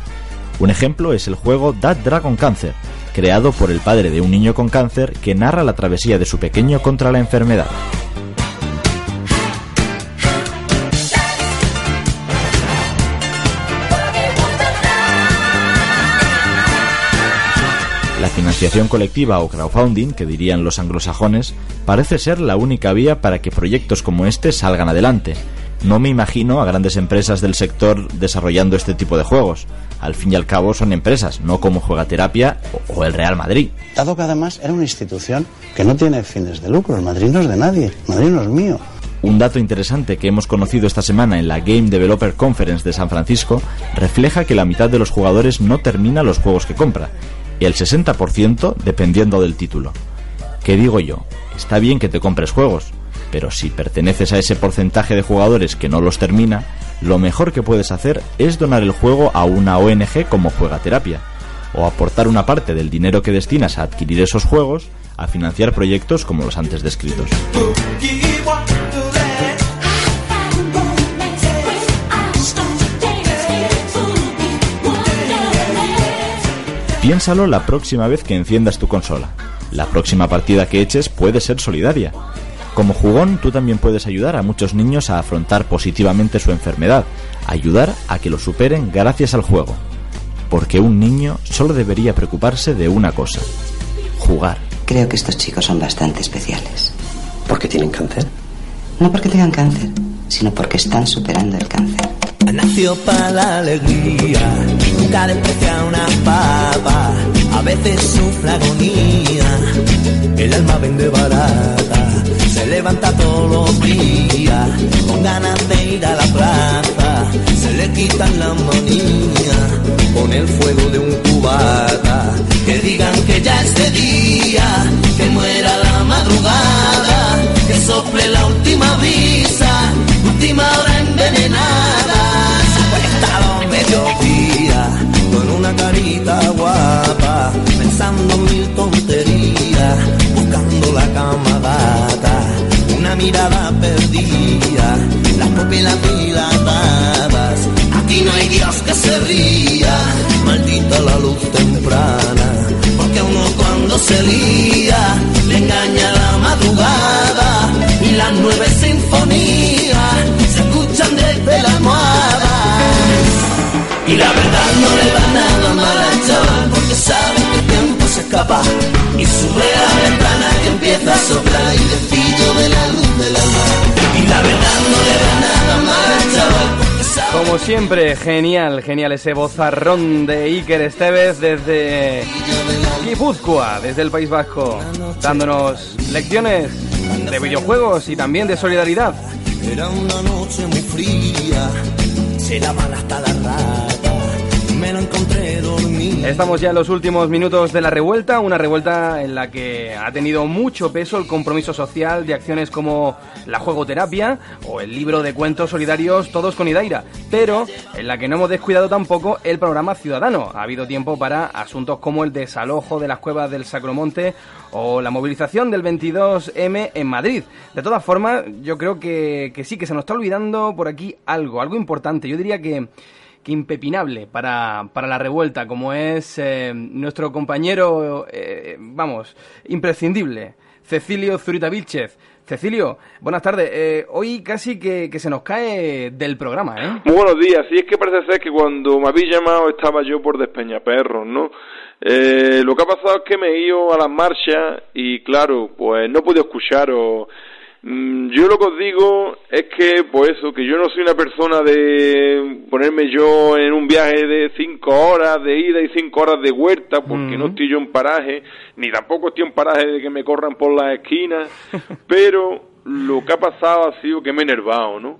Un ejemplo es el juego That Dragon Cancer, creado por el padre de un niño con cáncer que narra la travesía de su pequeño contra la enfermedad. Financiación colectiva o crowdfunding, que dirían los anglosajones, parece ser la única vía para que proyectos como este salgan adelante. No me imagino a grandes empresas del sector desarrollando este tipo de juegos. Al fin y al cabo son empresas, no como Juegaterapia o- o el Real Madrid. Dado que además era una institución que no tiene fines de lucro. El Madrid no es de nadie. El Madrid no es mío. Un dato interesante que hemos conocido esta semana en la Game Developer Conference de San Francisco refleja que la mitad de los jugadores no termina los juegos que compra, y el 60% dependiendo del título. ¿Qué digo yo? Está bien que te compres juegos, pero si perteneces a ese porcentaje de jugadores que no los termina, lo mejor que puedes hacer es donar el juego a una ONG como Juega Terapia, o aportar una parte del dinero que destinas a adquirir esos juegos a financiar proyectos como los antes descritos. Piénsalo la próxima vez que enciendas tu consola. La próxima partida que eches puede ser solidaria. Como jugón, tú también puedes ayudar a muchos niños a afrontar positivamente su enfermedad, ayudar a que lo superen gracias al juego. Porque un niño solo debería preocuparse de una cosa, jugar. Creo que estos chicos son bastante especiales. ¿Por qué tienen cáncer? No porque tengan cáncer, sino porque están superando el cáncer. Nació para la alegría, nunca desprecia una papa, a veces sufre agonía, el alma vende barata, se levanta todos los días, con ganas de ir a la plaza, se le quitan la manía, con el fuego de un cubata, que digan que ya es de día, que muera la madrugada, que sople la última brisa, última hora envenenada, guapa, pensando mil tonterías, buscando la cama gata, una mirada perdida, las pupilas dilatadas, aquí no hay Dios que se ría, maldita la luz temprana, porque uno cuando se lía, le engaña la madrugada, y las nueve sinfonías se escuchan desde la almohada. Y la verdad no le va escapa Y sube a la ventana que empieza a soplar Y le pillo de la luz del alma Y la verdad no le va nada mal al chaval Como siempre, genial, genial ese bozarrón de Iker Estevez desde Guipúzcoa, desde el País Vasco, dándonos lecciones de videojuegos y también de solidaridad. Era una noche muy fría Se lavan hasta la Estamos ya en los últimos minutos de la revuelta, una revuelta en la que ha tenido mucho peso el compromiso social de acciones como la juegoterapia o el libro de cuentos solidarios Todos con Idaira, pero en la que no hemos descuidado tampoco el programa ciudadano. Ha habido tiempo para asuntos como el desalojo de las cuevas del Sacromonte o la movilización del 22M en Madrid. De todas formas, yo creo que, que sí, que se nos está olvidando por aquí algo, algo importante. Yo diría que que impepinable para, para la revuelta, como es eh, nuestro compañero, eh, vamos, imprescindible, Cecilio Zurita Vilchez. Cecilio, buenas tardes. Eh, hoy casi que, que se nos cae del programa, ¿eh? Muy buenos días. Y es que parece ser que cuando me habéis llamado estaba yo por Despeñaperros, ¿no? Eh, lo que ha pasado es que me he ido a las marchas y claro, pues no pude escucharos. Mm, Yo lo que os digo es que, pues eso, que yo no soy una persona de ponerme yo en un viaje de cinco horas de ida y cinco horas de vuelta, porque no estoy yo en paraje, ni tampoco estoy en paraje de que me corran por las esquinas, pero lo que ha pasado ha sido que me he enervado, ¿no?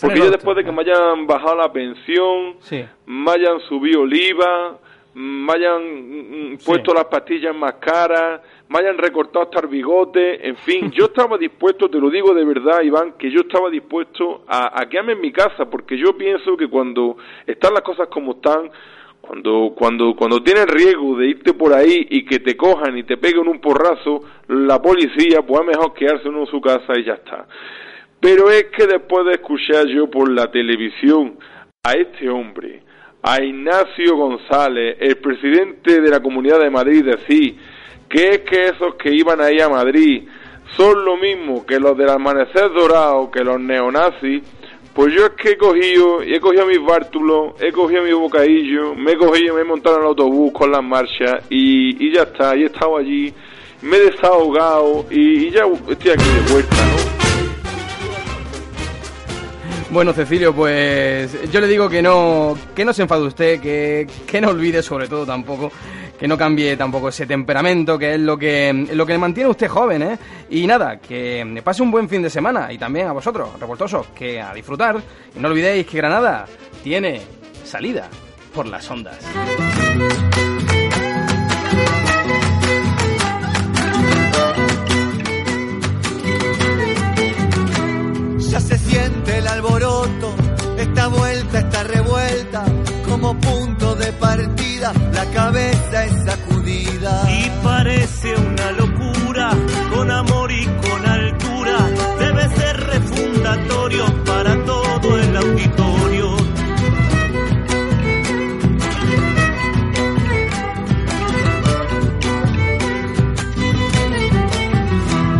Porque yo después de que me hayan bajado la pensión, Sí. me hayan subido el IVA, me hayan mm, puesto las pastillas más caras, me hayan recortado hasta el bigote, en fin, yo estaba dispuesto, te lo digo de verdad, Iván, que yo estaba dispuesto a, a quedarme en mi casa, porque yo pienso que cuando están las cosas como están, cuando, cuando, cuando tienes riesgo de irte por ahí y que te cojan y te peguen un porrazo, la policía, es mejor quedarse uno en su casa y ya está. Pero es que después de escuchar yo por la televisión a este hombre, a Ignacio González, el presidente de la Comunidad de Madrid, decir que es que esos que iban ahí a Madrid. Son lo mismo que los del amanecer dorado, que los neonazis, pues yo es que he cogido, y he cogido mis bártulos, he cogido mi bocadillo, me he cogido, me he montado en el autobús con las marchas y, ya está, y he estado allí, me he desahogado y, y ya estoy aquí de vuelta, ¿no? Bueno, Cecilio, pues yo le digo que no, que no se enfade usted, que, que no olvide sobre todo tampoco, que no cambie tampoco ese temperamento, que es lo que, lo que le mantiene usted joven, ¿eh? Y nada, que pase un buen fin de semana y también a vosotros, revoltosos, que a disfrutar. Y no olvidéis que Granada tiene salida por las ondas. Ya se siente el alboroto, esta vuelta está revuelta, como la cabeza es sacudida. Y parece una locura, con amor y con altura, debe ser refundatorio para todo el auditorio.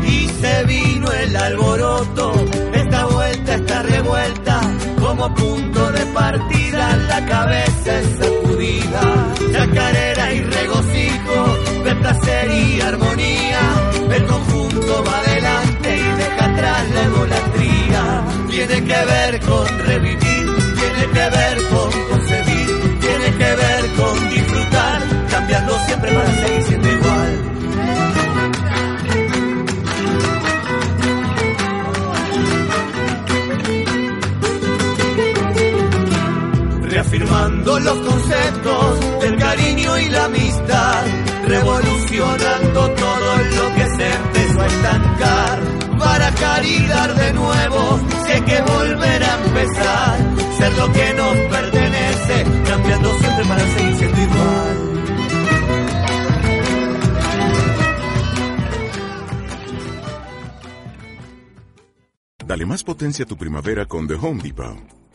Y se vino el alboroto, esta vuelta está revuelta, como punto de partida, la cabeza es placer y armonía, el conjunto va adelante y deja atrás la egolatría. Tiene que ver con revivir, tiene que ver con concebir, tiene que ver con disfrutar, cambiando siempre para seguir siendo igual. reafirmando los conceptos del cariño y la amistad, revolucionando todo lo que se empezó a estancar. Para caridad de nuevo, si que volver a empezar, ser lo que nos pertenece, cambiando siempre para seguir siendo igual. Dale más potencia a tu primavera con The Home Depot.